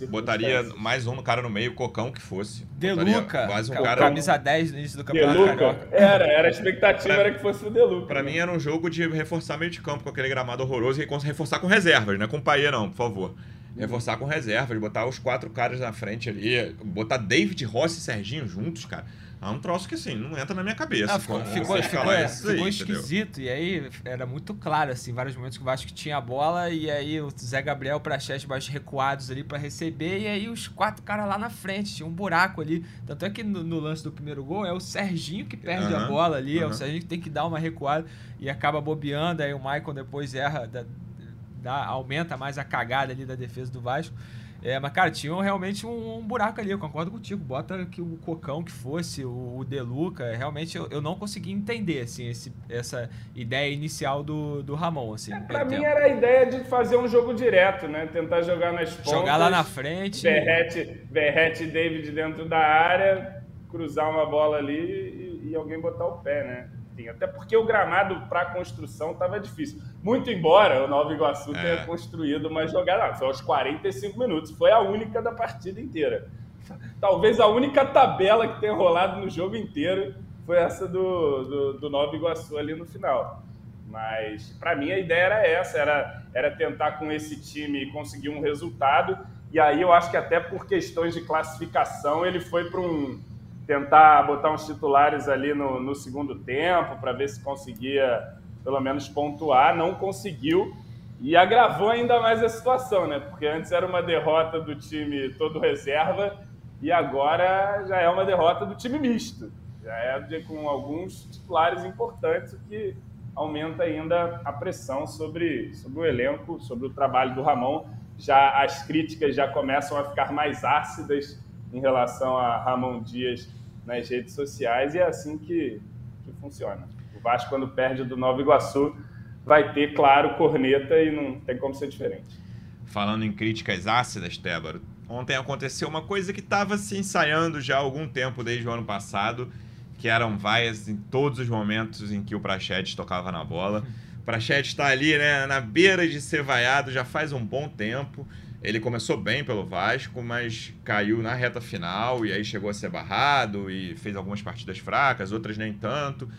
Speaker 1: botaria mais um cara no meio, Cocão que fosse.
Speaker 2: Deluca. Mais um cara. Camisa 10 no início do campeonato
Speaker 3: Deluca. Era, era a expectativa pra, era que fosse o Deluca.
Speaker 1: Pra né? mim era um jogo de reforçar meio de campo com aquele gramado horroroso e reforçar com reservas, não é com paia não, por favor. Reforçar com reservas, botar os quatro caras na frente ali, botar David Rossi e Serginho juntos, cara. É um troço que assim, não entra na minha cabeça. Não,
Speaker 2: ficou, ficou, ficou, é, ficou esquisito. Entendeu? E aí era muito claro, assim, vários momentos que o Vasco tinha a bola e aí o Zé Gabriel para Praxés mais recuados ali para receber e aí os quatro caras lá na frente, tinha um buraco ali. Tanto é que no, no lance do primeiro gol é o Serginho que perde uhum, a bola ali, uhum. é o Serginho que tem que dar uma recuada e acaba bobeando, aí o Michael depois erra, dá, dá, aumenta mais a cagada ali da defesa do Vasco. É, mas, cara, tinha realmente um, um, buraco ali, eu concordo contigo. Bota que o Cocão que fosse, o, o Deluca, realmente eu, eu não consegui entender, assim, esse, essa ideia inicial do, do Ramon, assim. É,
Speaker 3: pra mim tempo. era a ideia de fazer um jogo direto, né? Tentar jogar nas pontas.
Speaker 2: Jogar lá na frente.
Speaker 3: Verrete, Verrete David dentro da área, cruzar uma bola ali e, e alguém botar o pé, né? Enfim, até porque o gramado para construção estava difícil. Muito embora o Nova Iguaçu é. tenha construído uma jogada, foi aos 45 minutos, foi a única da partida inteira. Talvez a única tabela que tenha rolado no jogo inteiro foi essa do, do, do Nova Iguaçu ali no final. Mas para mim a ideia era essa, era, era tentar com esse time conseguir um resultado. E aí eu acho que até por questões de classificação ele foi para um tentar botar uns titulares ali no, no segundo tempo para ver se conseguia pelo menos pontuar, não conseguiu e agravou ainda mais a situação, né? Porque antes era uma derrota do time todo reserva e agora já é uma derrota do time misto. Já é com alguns titulares importantes, o que aumenta ainda a pressão sobre, sobre o elenco, sobre o trabalho do Ramon. Já as críticas já começam a ficar mais ácidas em relação a Ramon Dias nas redes sociais e é assim que, que funciona. O Vasco, quando perde do Nova Iguaçu, vai ter, claro, corneta e não tem como ser diferente.
Speaker 1: Falando em críticas ácidas, Tébaro, ontem aconteceu uma coisa que estava se ensaiando já há algum tempo, desde o ano passado, que eram vaias em todos os momentos em que o Prachedes tocava na bola. O Prachedes está ali, né, na beira de ser vaiado já faz um bom tempo. Ele começou bem pelo Vasco, mas caiu na reta final e aí chegou a ser barrado e fez algumas partidas fracas, outras nem tanto.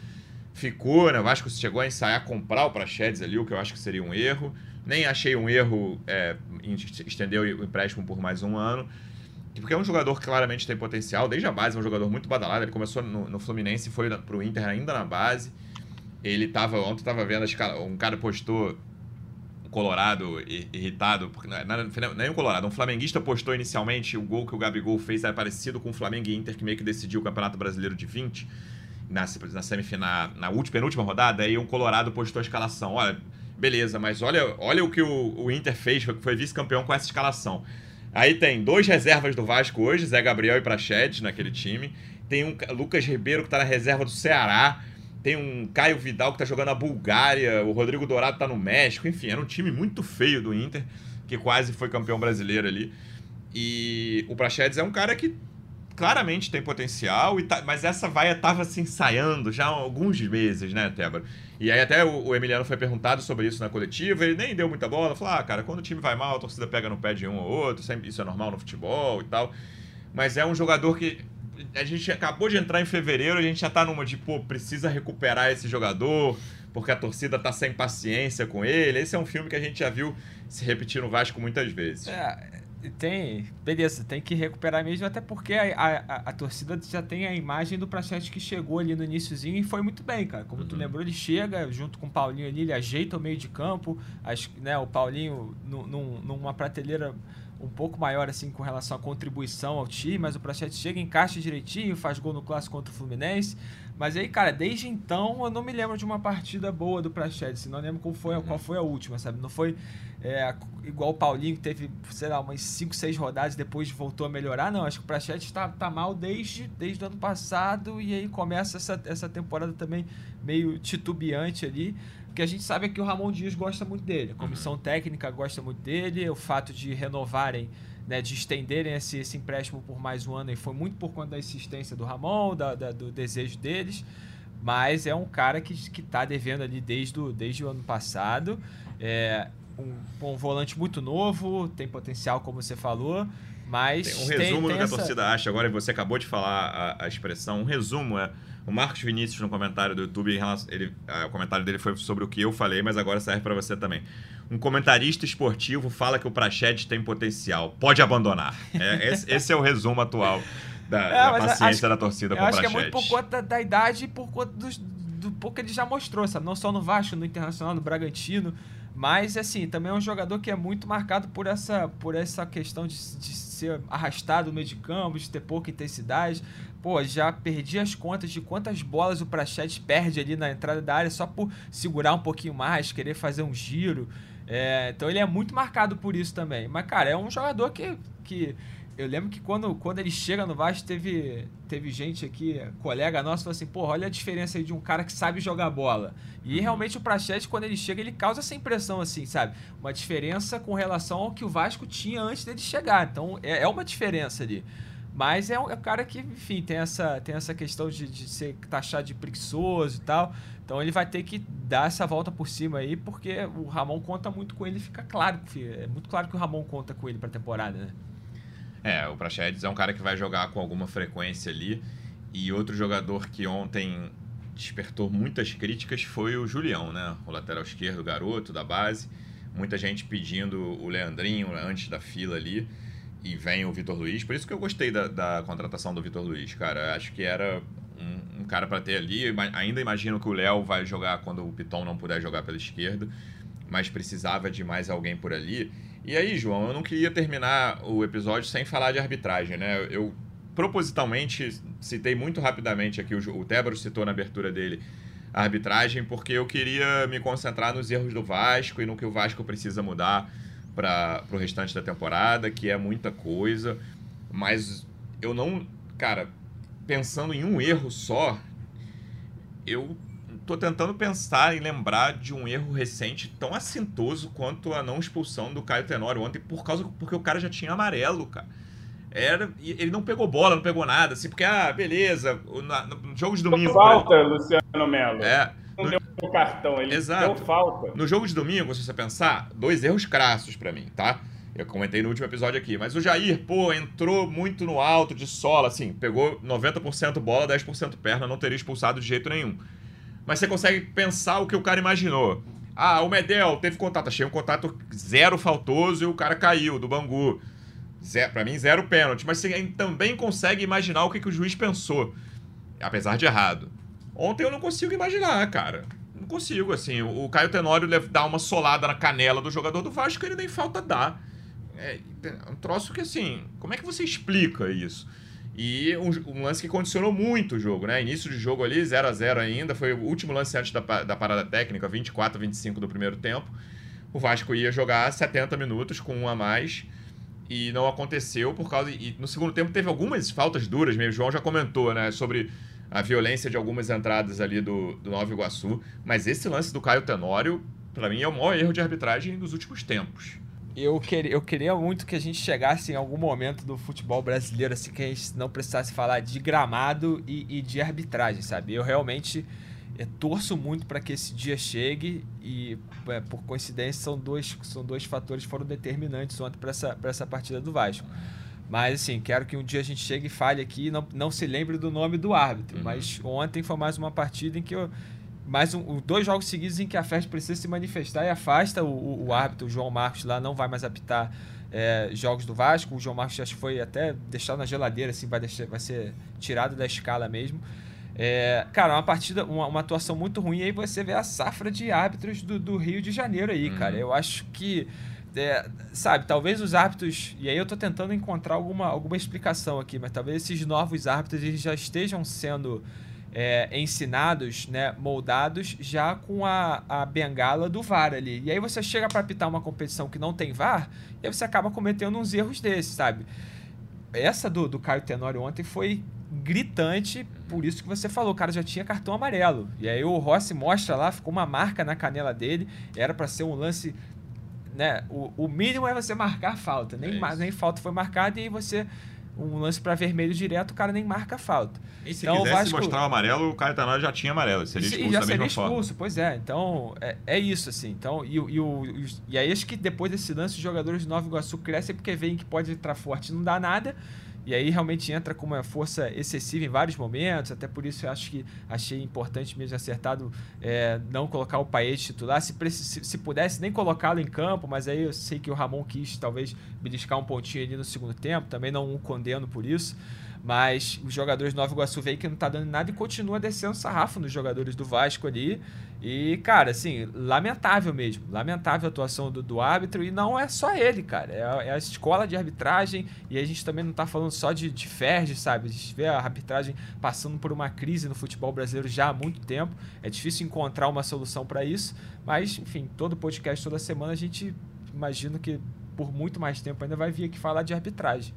Speaker 1: Ficou, né? O Vasco chegou a ensaiar comprar o Praxedes ali, o que eu acho que seria um erro. Nem achei um erro é, estender o empréstimo por mais um ano. porque é um jogador que claramente tem potencial, desde a base é um jogador muito badalado, ele começou no, no Fluminense e foi pro Inter ainda na base. Ele tava, ontem tava vendo, um cara postou Colorado irritado, porque não, é nem um Colorado, um flamenguista postou inicialmente o gol que o Gabigol fez era parecido com o Flamengo e Inter, que meio que decidiu o Campeonato Brasileiro de 20, na, na semifinal, na última, penúltima rodada, aí um Colorado postou a escalação. Olha, beleza, mas olha, olha o que o, o Inter fez, foi vice-campeão com essa escalação. Aí tem dois reservas do Vasco hoje, Zé Gabriel e Prachedes naquele time. Tem um Lucas Ribeiro que está na reserva do Ceará tem um Caio Vidal que tá jogando na Bulgária, o Rodrigo Dourado tá no México, enfim, era um time muito feio do Inter, que quase foi campeão brasileiro ali. E o Prachedes é um cara que claramente tem potencial, tá, mas essa vaia tava se ensaiando já há alguns meses, né, Tébaro? E aí até o, o, Emiliano foi perguntado sobre isso na coletiva, ele nem deu muita bola, falou, ah, cara, quando o time vai mal, a torcida pega no pé de um ou outro, isso é normal no futebol e tal. Mas é um jogador que a gente acabou de entrar em fevereiro, a gente já tá numa de, pô, precisa recuperar esse jogador, porque a torcida tá sem paciência com ele. Esse é um filme que a gente já viu se repetir no Vasco muitas vezes.
Speaker 2: É, tem. Beleza, tem que recuperar mesmo, até porque a, a, a torcida já tem a imagem do Prachete que chegou ali no iníciozinho e foi muito bem, cara. Como uhum. tu lembrou, ele chega junto com o Paulinho ali, ele ajeita o meio de campo, as, né, o Paulinho num, numa prateleira um pouco maior assim com relação à contribuição ao time, mas o Prachetti chega, encaixa direitinho, faz gol no clássico contra o Fluminense. Mas aí, cara, desde então eu não me lembro de uma partida boa do Prachetti, assim, não lembro qual foi, qual foi a última, sabe? Não foi é, igual o Paulinho, que teve, sei lá, umas 5, 6 rodadas depois voltou a melhorar. Não, acho que o Prachetti tá, tá mal desde, desde o ano passado e aí começa essa, essa temporada também meio titubeante ali que a gente sabe é que o Ramon Dias gosta muito dele, a comissão uhum. técnica gosta muito dele, o fato de renovarem, né, de estenderem esse, esse empréstimo por mais um ano e foi muito por conta da insistência do Ramon, da, da, do desejo deles, mas é um cara que está devendo ali desde o, desde o ano passado, é um, um volante muito novo, tem potencial, como você falou, mas...
Speaker 1: Tem um resumo tem, tem do que essa... a torcida acha agora, e você acabou de falar a, a expressão, um resumo é o Marcos Vinícius, no comentário do YouTube, relação, ele, o comentário dele foi sobre o que eu falei, mas agora serve para você também. Um comentarista esportivo fala que o Praxedes tem potencial. Pode abandonar. É, esse, esse, é o resumo atual da, é, da paciência acho, da torcida com o Praxedes.
Speaker 2: acho que é muito por conta da idade e por conta dos, do pouco que ele já mostrou, sabe? Não só no Vasco, no Internacional, no Bragantino. Mas, assim, também é um jogador que é muito marcado por essa, por essa questão de, de ser arrastado no meio de campo, de ter pouca intensidade. Pô, já perdi as contas de quantas bolas o Prachetes perde ali na entrada da área só por segurar um pouquinho mais, querer fazer um giro. É, então ele é muito marcado por isso também. Mas, cara, é um jogador que, que eu lembro que quando, quando ele chega no Vasco, teve, teve gente aqui, colega nosso, falou assim: pô, olha a diferença aí de um cara que sabe jogar bola. E realmente o Prachetes, quando ele chega, ele causa essa impressão, assim, sabe? Uma diferença com relação ao que o Vasco tinha antes dele chegar. Então é, é uma diferença ali. Mas é um, é um cara que, enfim, tem essa, tem essa questão de, de ser taxado de preguiçoso e tal. Então ele vai ter que dar essa volta por cima aí, porque o Ramon conta muito com ele, fica claro. É muito claro que o Ramon conta com ele pra temporada, né?
Speaker 1: É, o Prachedes é um cara que vai jogar com alguma frequência ali. E outro jogador que ontem despertou muitas críticas foi o Julião, né? O lateral esquerdo, garoto da base. Muita gente pedindo o Leandrinho antes da fila ali e vem o Vitor Luiz. Por isso que eu gostei da, da contratação do Vitor Luiz, cara. Acho que era um, um cara para ter ali. Ainda imagino que o Léo vai jogar quando o Piton não puder jogar pela esquerda, mas precisava de mais alguém por ali. E aí, João, eu não queria terminar o episódio sem falar de arbitragem, né? Eu propositalmente citei muito rapidamente aqui, o, o Tébaro citou na abertura dele a arbitragem, porque eu queria me concentrar nos erros do Vasco e no que o Vasco precisa mudar para o restante da temporada, que é muita coisa, mas eu não. Cara, pensando em um erro só, eu tô tentando pensar e lembrar de um erro recente tão assintoso quanto a não expulsão do Caio Tenório ontem, por causa porque o cara já tinha amarelo, cara. Era, ele não pegou bola, não pegou nada, assim, porque, ah, beleza, no, no jogo de domingo.
Speaker 3: Falta, Luciano Melo.
Speaker 1: É.
Speaker 3: Não deu o cartão, ele Exato. deu falta.
Speaker 1: No jogo de domingo, se você pensar, dois erros crassos para mim, tá? Eu comentei no último episódio aqui. Mas o Jair, pô, entrou muito no alto de sola, assim, pegou 90% bola, 10% perna, não teria expulsado de jeito nenhum. Mas você consegue pensar o que o cara imaginou. Ah, o Medel teve contato, achei um contato zero faltoso e o cara caiu do Bangu. Para mim, zero pênalti. Mas você também consegue imaginar o que, que o juiz pensou, apesar de errado. Ontem eu não consigo imaginar, cara. Não consigo, assim. O Caio Tenório dá uma solada na canela do jogador do Vasco ele nem falta dá. É, é um troço que, assim, como é que você explica isso? E um, um, lance que condicionou muito o jogo, né? Início de jogo ali, 0 a 0 ainda. Foi o último lance antes da, da parada técnica, 24 a 25 do primeiro tempo. O Vasco ia jogar 70 minutos com um a mais. E não aconteceu por causa. E no segundo tempo teve algumas faltas duras mesmo. O João já comentou, né? Sobre a violência de algumas entradas ali do, do Nova Iguaçu. Mas esse lance do Caio Tenório, para mim, é o maior erro de arbitragem dos últimos tempos
Speaker 2: eu, queria, eu queria muito que a gente chegasse em algum momento do futebol brasileiro, assim, que a gente não precisasse falar de gramado e, e de arbitragem, sabe? Eu realmente é, torço muito para que esse dia chegue e, é, por coincidência, são dois, são dois fatores que foram determinantes ontem para essa, essa partida do Vasco. Mas, assim, quero que um dia a gente chegue e fale aqui e não, não se lembre do nome do árbitro. Uhum. Mas ontem foi mais uma partida em que eu, mais um, dois jogos seguidos em que a FERJ precisa se manifestar e afasta o, o, o árbitro, o João Marcos lá, não vai mais apitar é, jogos do Vasco. O João Marcos acho que foi até deixado na geladeira, assim, vai, deixar, vai ser tirado da escala mesmo. É, cara, uma partida, uma, uma, atuação muito ruim. E aí você vê a safra de árbitros do, do Rio de Janeiro aí, uhum. cara. Eu acho que. É, sabe, talvez os árbitros. E aí eu tô tentando encontrar alguma, alguma explicação aqui, mas talvez esses novos árbitros eles já estejam sendo é, ensinados, né, moldados já com a, a bengala do VAR ali. E aí você chega para apitar uma competição que não tem VAR e aí você acaba cometendo uns erros desses, sabe? Essa do, do Caio Tenório ontem foi gritante, por isso que você falou, o cara já tinha cartão amarelo. E aí o Rossi mostra lá, ficou uma marca na canela dele, era para ser um lance né? O, o mínimo é você marcar falta, nem, é nem falta foi marcada e aí você um lance para vermelho direto, o cara nem marca a falta.
Speaker 1: E se então, quisesse Vasco... mostrar o amarelo, o Caetano já tinha amarelo, seria expulso já seria expulso,
Speaker 2: forma. pois é. Então, é, é isso, assim. Então, e, e, o, e aí acho que depois desse lance, os jogadores de Nova Iguaçu crescem porque veem que pode entrar forte e não dá nada. E aí realmente entra com uma força excessiva em vários momentos, até por isso eu acho que achei importante mesmo acertado é, não colocar o Paes titular. Se, se, se pudesse nem colocá-lo em campo, mas aí eu sei que o Ramon quis talvez beliscar um pontinho ali no segundo tempo, também não o condeno por isso. Mas os jogadores do Nova Iguaçu veem que não tá dando nada e continua descendo sarrafo nos jogadores do Vasco ali. E, cara, assim, lamentável mesmo. Lamentável a atuação do, do árbitro. E não é só ele, cara. É a, é a, escola de arbitragem. E a gente também não tá falando só de, de Ferge, sabe? A gente vê a arbitragem passando por uma crise no futebol brasileiro já há muito tempo. É difícil encontrar uma solução para isso. Mas, enfim, todo podcast, toda semana, a gente imagina que por muito mais tempo ainda vai vir aqui falar de arbitragem.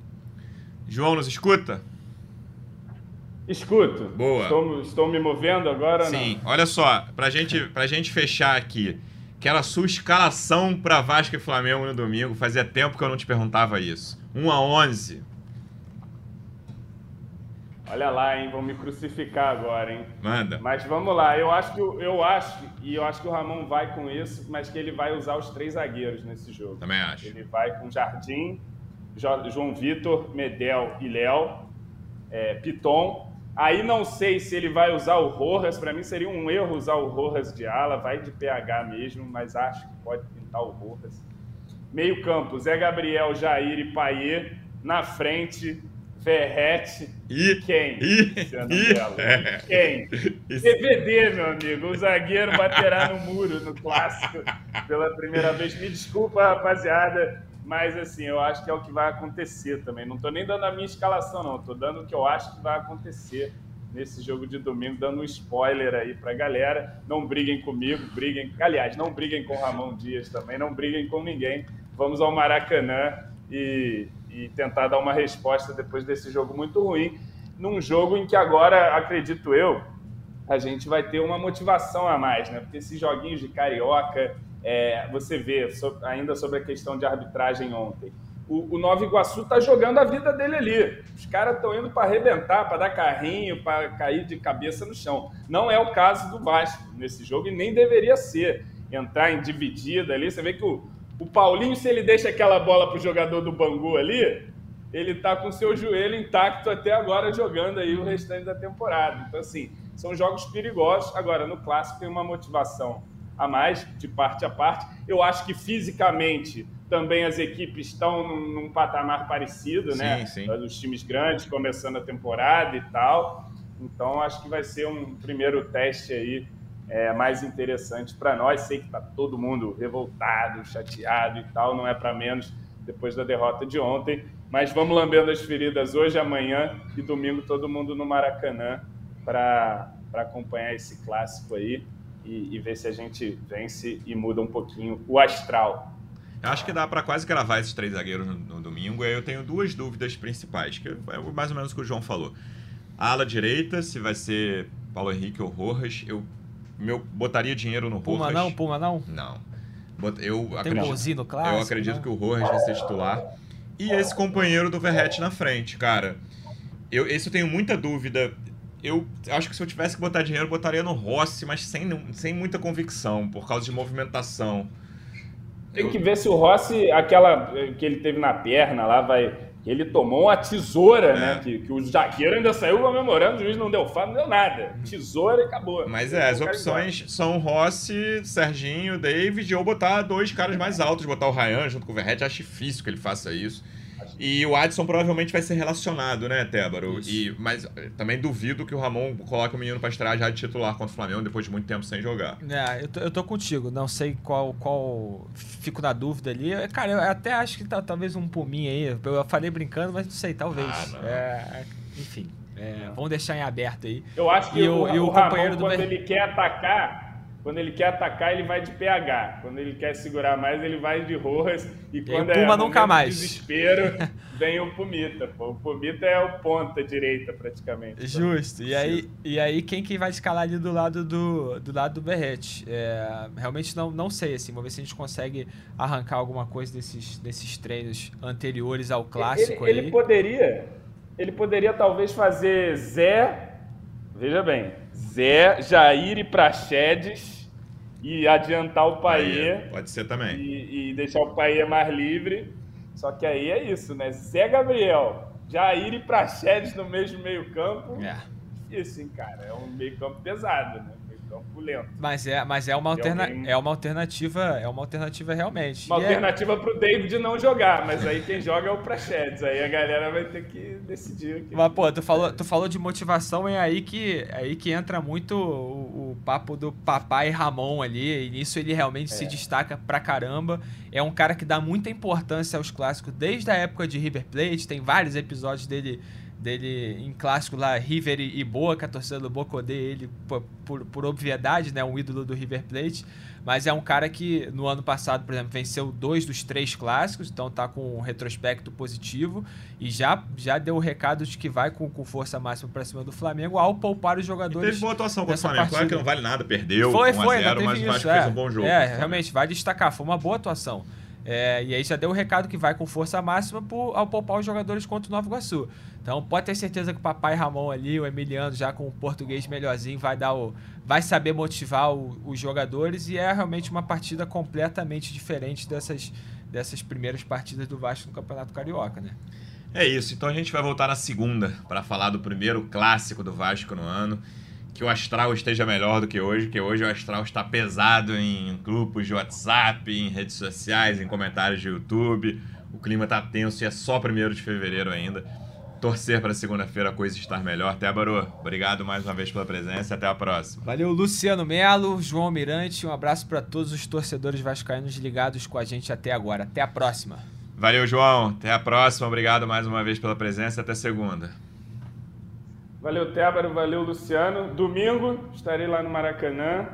Speaker 1: João, nos escuta?
Speaker 3: Escuto.
Speaker 1: Boa.
Speaker 3: Estou, estou me movendo agora?
Speaker 1: Sim. Não? Olha só, pra gente, pra gente fechar aqui, que era a sua escalação para Vasco e Flamengo no domingo. Fazia tempo que eu não te perguntava isso. 1 a 11.
Speaker 3: Olha lá, hein? Vão me crucificar agora, hein?
Speaker 1: Manda.
Speaker 3: Mas vamos lá. Eu acho que eu acho e eu acho que o Ramon vai com isso, mas que ele vai usar os três zagueiros nesse jogo.
Speaker 1: Também acho.
Speaker 3: Ele vai com Jardim, João Vitor, Medel e Léo, é, Piton Aí não sei se ele vai usar o Rojas, para mim seria um erro usar o Rojas de ala, vai de PH mesmo, mas acho que pode pintar o Rojas. Meio campo, Zé Gabriel, Jair e Paier, na frente, Verrete
Speaker 1: e
Speaker 3: quem?
Speaker 1: E, e,
Speaker 3: é. quem? DVD, meu amigo. O zagueiro baterá no muro no clássico pela primeira vez. Me desculpa, rapaziada. Mas, assim, eu acho que é o que vai acontecer também. Não estou nem dando a minha escalação, não. Estou dando o que eu acho que vai acontecer nesse jogo de domingo, dando um spoiler aí para a galera. Não briguem comigo, briguem. Aliás, não briguem com o Ramon Dias também, não briguem com ninguém. Vamos ao Maracanã e, e tentar dar uma resposta depois desse jogo muito ruim. Num jogo em que agora, acredito eu, a gente vai ter uma motivação a mais, né? Porque esses joguinhos de carioca é, você vê ainda sobre a questão de arbitragem ontem. O, o Nova Iguaçu está jogando a vida dele ali. Os caras estão indo para arrebentar, para dar carrinho, para cair de cabeça no chão. Não é o caso do Vasco nesse jogo e nem deveria ser. Entrar em dividida ali. Você vê que o, o Paulinho, se ele deixa aquela bola para o jogador do Bangu ali, ele está com seu joelho intacto até agora jogando aí o restante da temporada. Então, assim, são jogos perigosos. Agora, no clássico tem uma motivação a mais, de parte a parte. Eu acho que fisicamente também as equipes estão num, num patamar parecido, né?
Speaker 1: Sim, sim.
Speaker 3: Os times grandes começando a temporada e tal. Então, acho que vai ser um primeiro teste aí é, mais interessante para nós. Sei que está todo mundo revoltado, chateado e tal, não é para menos depois da derrota de ontem. Mas vamos lambendo as feridas hoje, amanhã e domingo, todo mundo no Maracanã para acompanhar esse clássico aí e, e ver se a gente vence e muda um pouquinho o astral.
Speaker 1: Eu acho que dá para quase gravar esses três zagueiros no, no, domingo. E aí eu tenho duas dúvidas principais, que é mais ou menos o que o João falou. A ala direita, se vai ser Paulo Henrique ou Rojas, eu meu, botaria dinheiro no
Speaker 2: Puma
Speaker 1: Rojas.
Speaker 2: não, Puma não?
Speaker 1: Não. Eu
Speaker 2: Tem
Speaker 1: acredito,
Speaker 2: um clássico,
Speaker 1: eu acredito
Speaker 2: né?
Speaker 1: que o Rojas vai ser titular. E esse companheiro do Verrete na frente, cara. Eu, esse eu tenho muita dúvida. Eu acho que se eu tivesse que botar dinheiro, eu botaria no Rossi, mas sem, sem muita convicção, por causa de movimentação.
Speaker 3: Tem
Speaker 1: Eu-
Speaker 3: que ver se o Rossi, aquela que ele teve na perna lá, vai. Ele tomou uma tesoura,
Speaker 1: É.
Speaker 3: né? Que, que o zagueiro ainda saiu comemorando, o juiz não deu falta, não deu nada. Tesoura e acabou.
Speaker 1: Mas é, as opções são Rossi, Serginho, David, ou botar dois caras mais altos, botar o Ryan junto com o Verrete. Acho difícil que ele faça isso. E o Adson provavelmente vai ser relacionado, né, Tébaro?
Speaker 2: Isso.
Speaker 1: E, mas eh, também duvido que o Ramon coloque o menino pra estrear já de titular contra o Flamengo depois de muito tempo sem jogar.
Speaker 2: É, eu tô, eu tô contigo, não sei qual, qual. Fico na dúvida ali. Cara, eu até acho que tá, talvez um puminho aí. Eu falei brincando, mas não sei, talvez.
Speaker 1: Ah, não.
Speaker 2: É, enfim, é, vamos deixar em aberto aí.
Speaker 3: Eu acho que
Speaker 2: E
Speaker 3: o,
Speaker 2: o- e o
Speaker 3: o Ramon,
Speaker 2: companheiro do
Speaker 3: quando ele quer atacar, quando ele quer atacar, ele vai de PH. Quando ele quer segurar mais, ele vai de Rojas. E
Speaker 2: E
Speaker 3: quando
Speaker 2: o Puma
Speaker 3: é
Speaker 2: nunca
Speaker 3: momento de
Speaker 2: mais.
Speaker 3: desespero, vem o Pumita. Pô. O Pumita é o ponta direita, praticamente.
Speaker 2: Justo. E aí, e aí quem que vai escalar ali do lado do, do lado do Berrete? É, realmente não, não sei, assim. Vamos ver se a gente consegue arrancar alguma coisa desses, desses treinos anteriores ao clássico
Speaker 3: ele, ele poderia, ele poderia talvez fazer Zé, veja bem, Zé, Jair e Praxedes e adiantar o Paê
Speaker 1: Pode ser também.
Speaker 3: e, e deixar o Paê mais livre. Só que aí é isso, né? Zé Gabriel, Jair e Praxedes no mesmo meio campo.
Speaker 2: É.
Speaker 3: Difícil, hein, cara? É um meio campo pesado, né? Campo lento.
Speaker 2: Mas é, mas é uma,
Speaker 3: Tem
Speaker 2: alterna
Speaker 3: alguém-
Speaker 2: é uma alternativa, é uma alternativa realmente.
Speaker 3: Uma
Speaker 2: E é-
Speaker 3: alternativa pro David não jogar, mas aí quem joga é o Praxedes. Aí a galera vai ter que decidir o que
Speaker 2: Mas, pô, tu falou, tu falou de motivação, é aí que, é aí que entra muito o, o papo do papai Ramon ali, e nisso ele realmente se destaca pra caramba. É um cara que dá muita importância aos clássicos desde a época de River Plate, tem vários episódios dele, dele em clássico lá, River e e Boca, a torcida do Boca odeia ele por, por, por obviedade, né, um ídolo do River Plate. Mas é um cara que no ano passado, por exemplo, venceu dois dos três clássicos, então tá com um retrospecto positivo e já, já deu o recado de que vai com, com força máxima pra cima do Flamengo ao poupar os
Speaker 1: E
Speaker 2: jogadores.
Speaker 1: teve boa atuação contra o Flamengo. Claro que
Speaker 2: partida.
Speaker 1: não vale nada, perdeu
Speaker 2: Foi,
Speaker 1: 1
Speaker 2: foi,
Speaker 1: a
Speaker 2: ainda
Speaker 1: 0
Speaker 2: teve
Speaker 1: mas
Speaker 2: isso.
Speaker 1: que
Speaker 2: é.
Speaker 1: fez um bom jogo.
Speaker 2: É, realmente, vai destacar, foi uma boa atuação. É, e aí já deu o recado que vai com força máxima pro, ao poupar os jogadores contra o Nova Iguaçu. Então pode ter certeza que o papai Ramon ali, o Emiliano, já com o português melhorzinho, vai dar o. vai saber motivar o- os jogadores e é realmente uma partida completamente diferente dessas, dessas primeiras partidas do Vasco no Campeonato Carioca, né?
Speaker 1: É isso, então a gente vai voltar na segunda para falar do primeiro clássico do Vasco no ano. Que o astral esteja melhor do que hoje, que hoje o astral está pesado em grupos de WhatsApp, em redes sociais, em comentários de YouTube. O clima tá tenso e é só primeiro de fevereiro ainda. Torcer para segunda-feira a coisa estar melhor. Tébaro, obrigado mais uma vez pela presença e até a próxima.
Speaker 2: Valeu, Luciano Melo, João Mirante, um abraço para todos os torcedores vascaínos ligados com a gente até agora. Até a próxima.
Speaker 1: Valeu, João. Até a próxima. Obrigado mais uma vez pela presença. Até segunda.
Speaker 3: Valeu, Tébaro, valeu, Luciano. Domingo estarei lá no Maracanã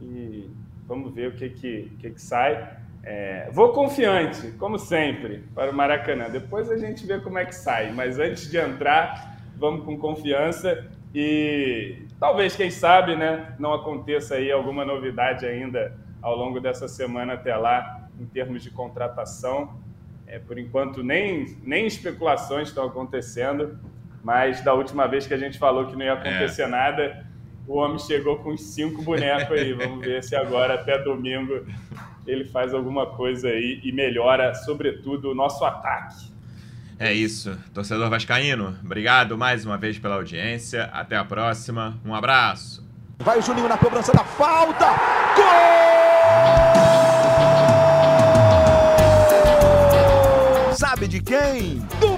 Speaker 3: e vamos ver o que que, que, que sai. É, vou confiante, como sempre, para o Maracanã. Depois a gente vê como é que sai, mas antes de entrar, vamos com confiança e talvez, quem sabe, né, não aconteça aí alguma novidade ainda ao longo dessa semana até lá, em termos de contratação. É, por enquanto, nem, nem especulações estão acontecendo, mas da última vez que a gente falou que não ia acontecer nada, o homem chegou com uns cinco bonecos aí. Vamos ver se agora, até domingo, ele faz alguma coisa aí e melhora, sobretudo, o nosso ataque.
Speaker 1: É isso. Torcedor Vascaíno, obrigado mais uma vez pela audiência. Até a próxima. Um abraço.
Speaker 4: Vai o Juninho na cobrança da falta. Gol! sabe de quem? Do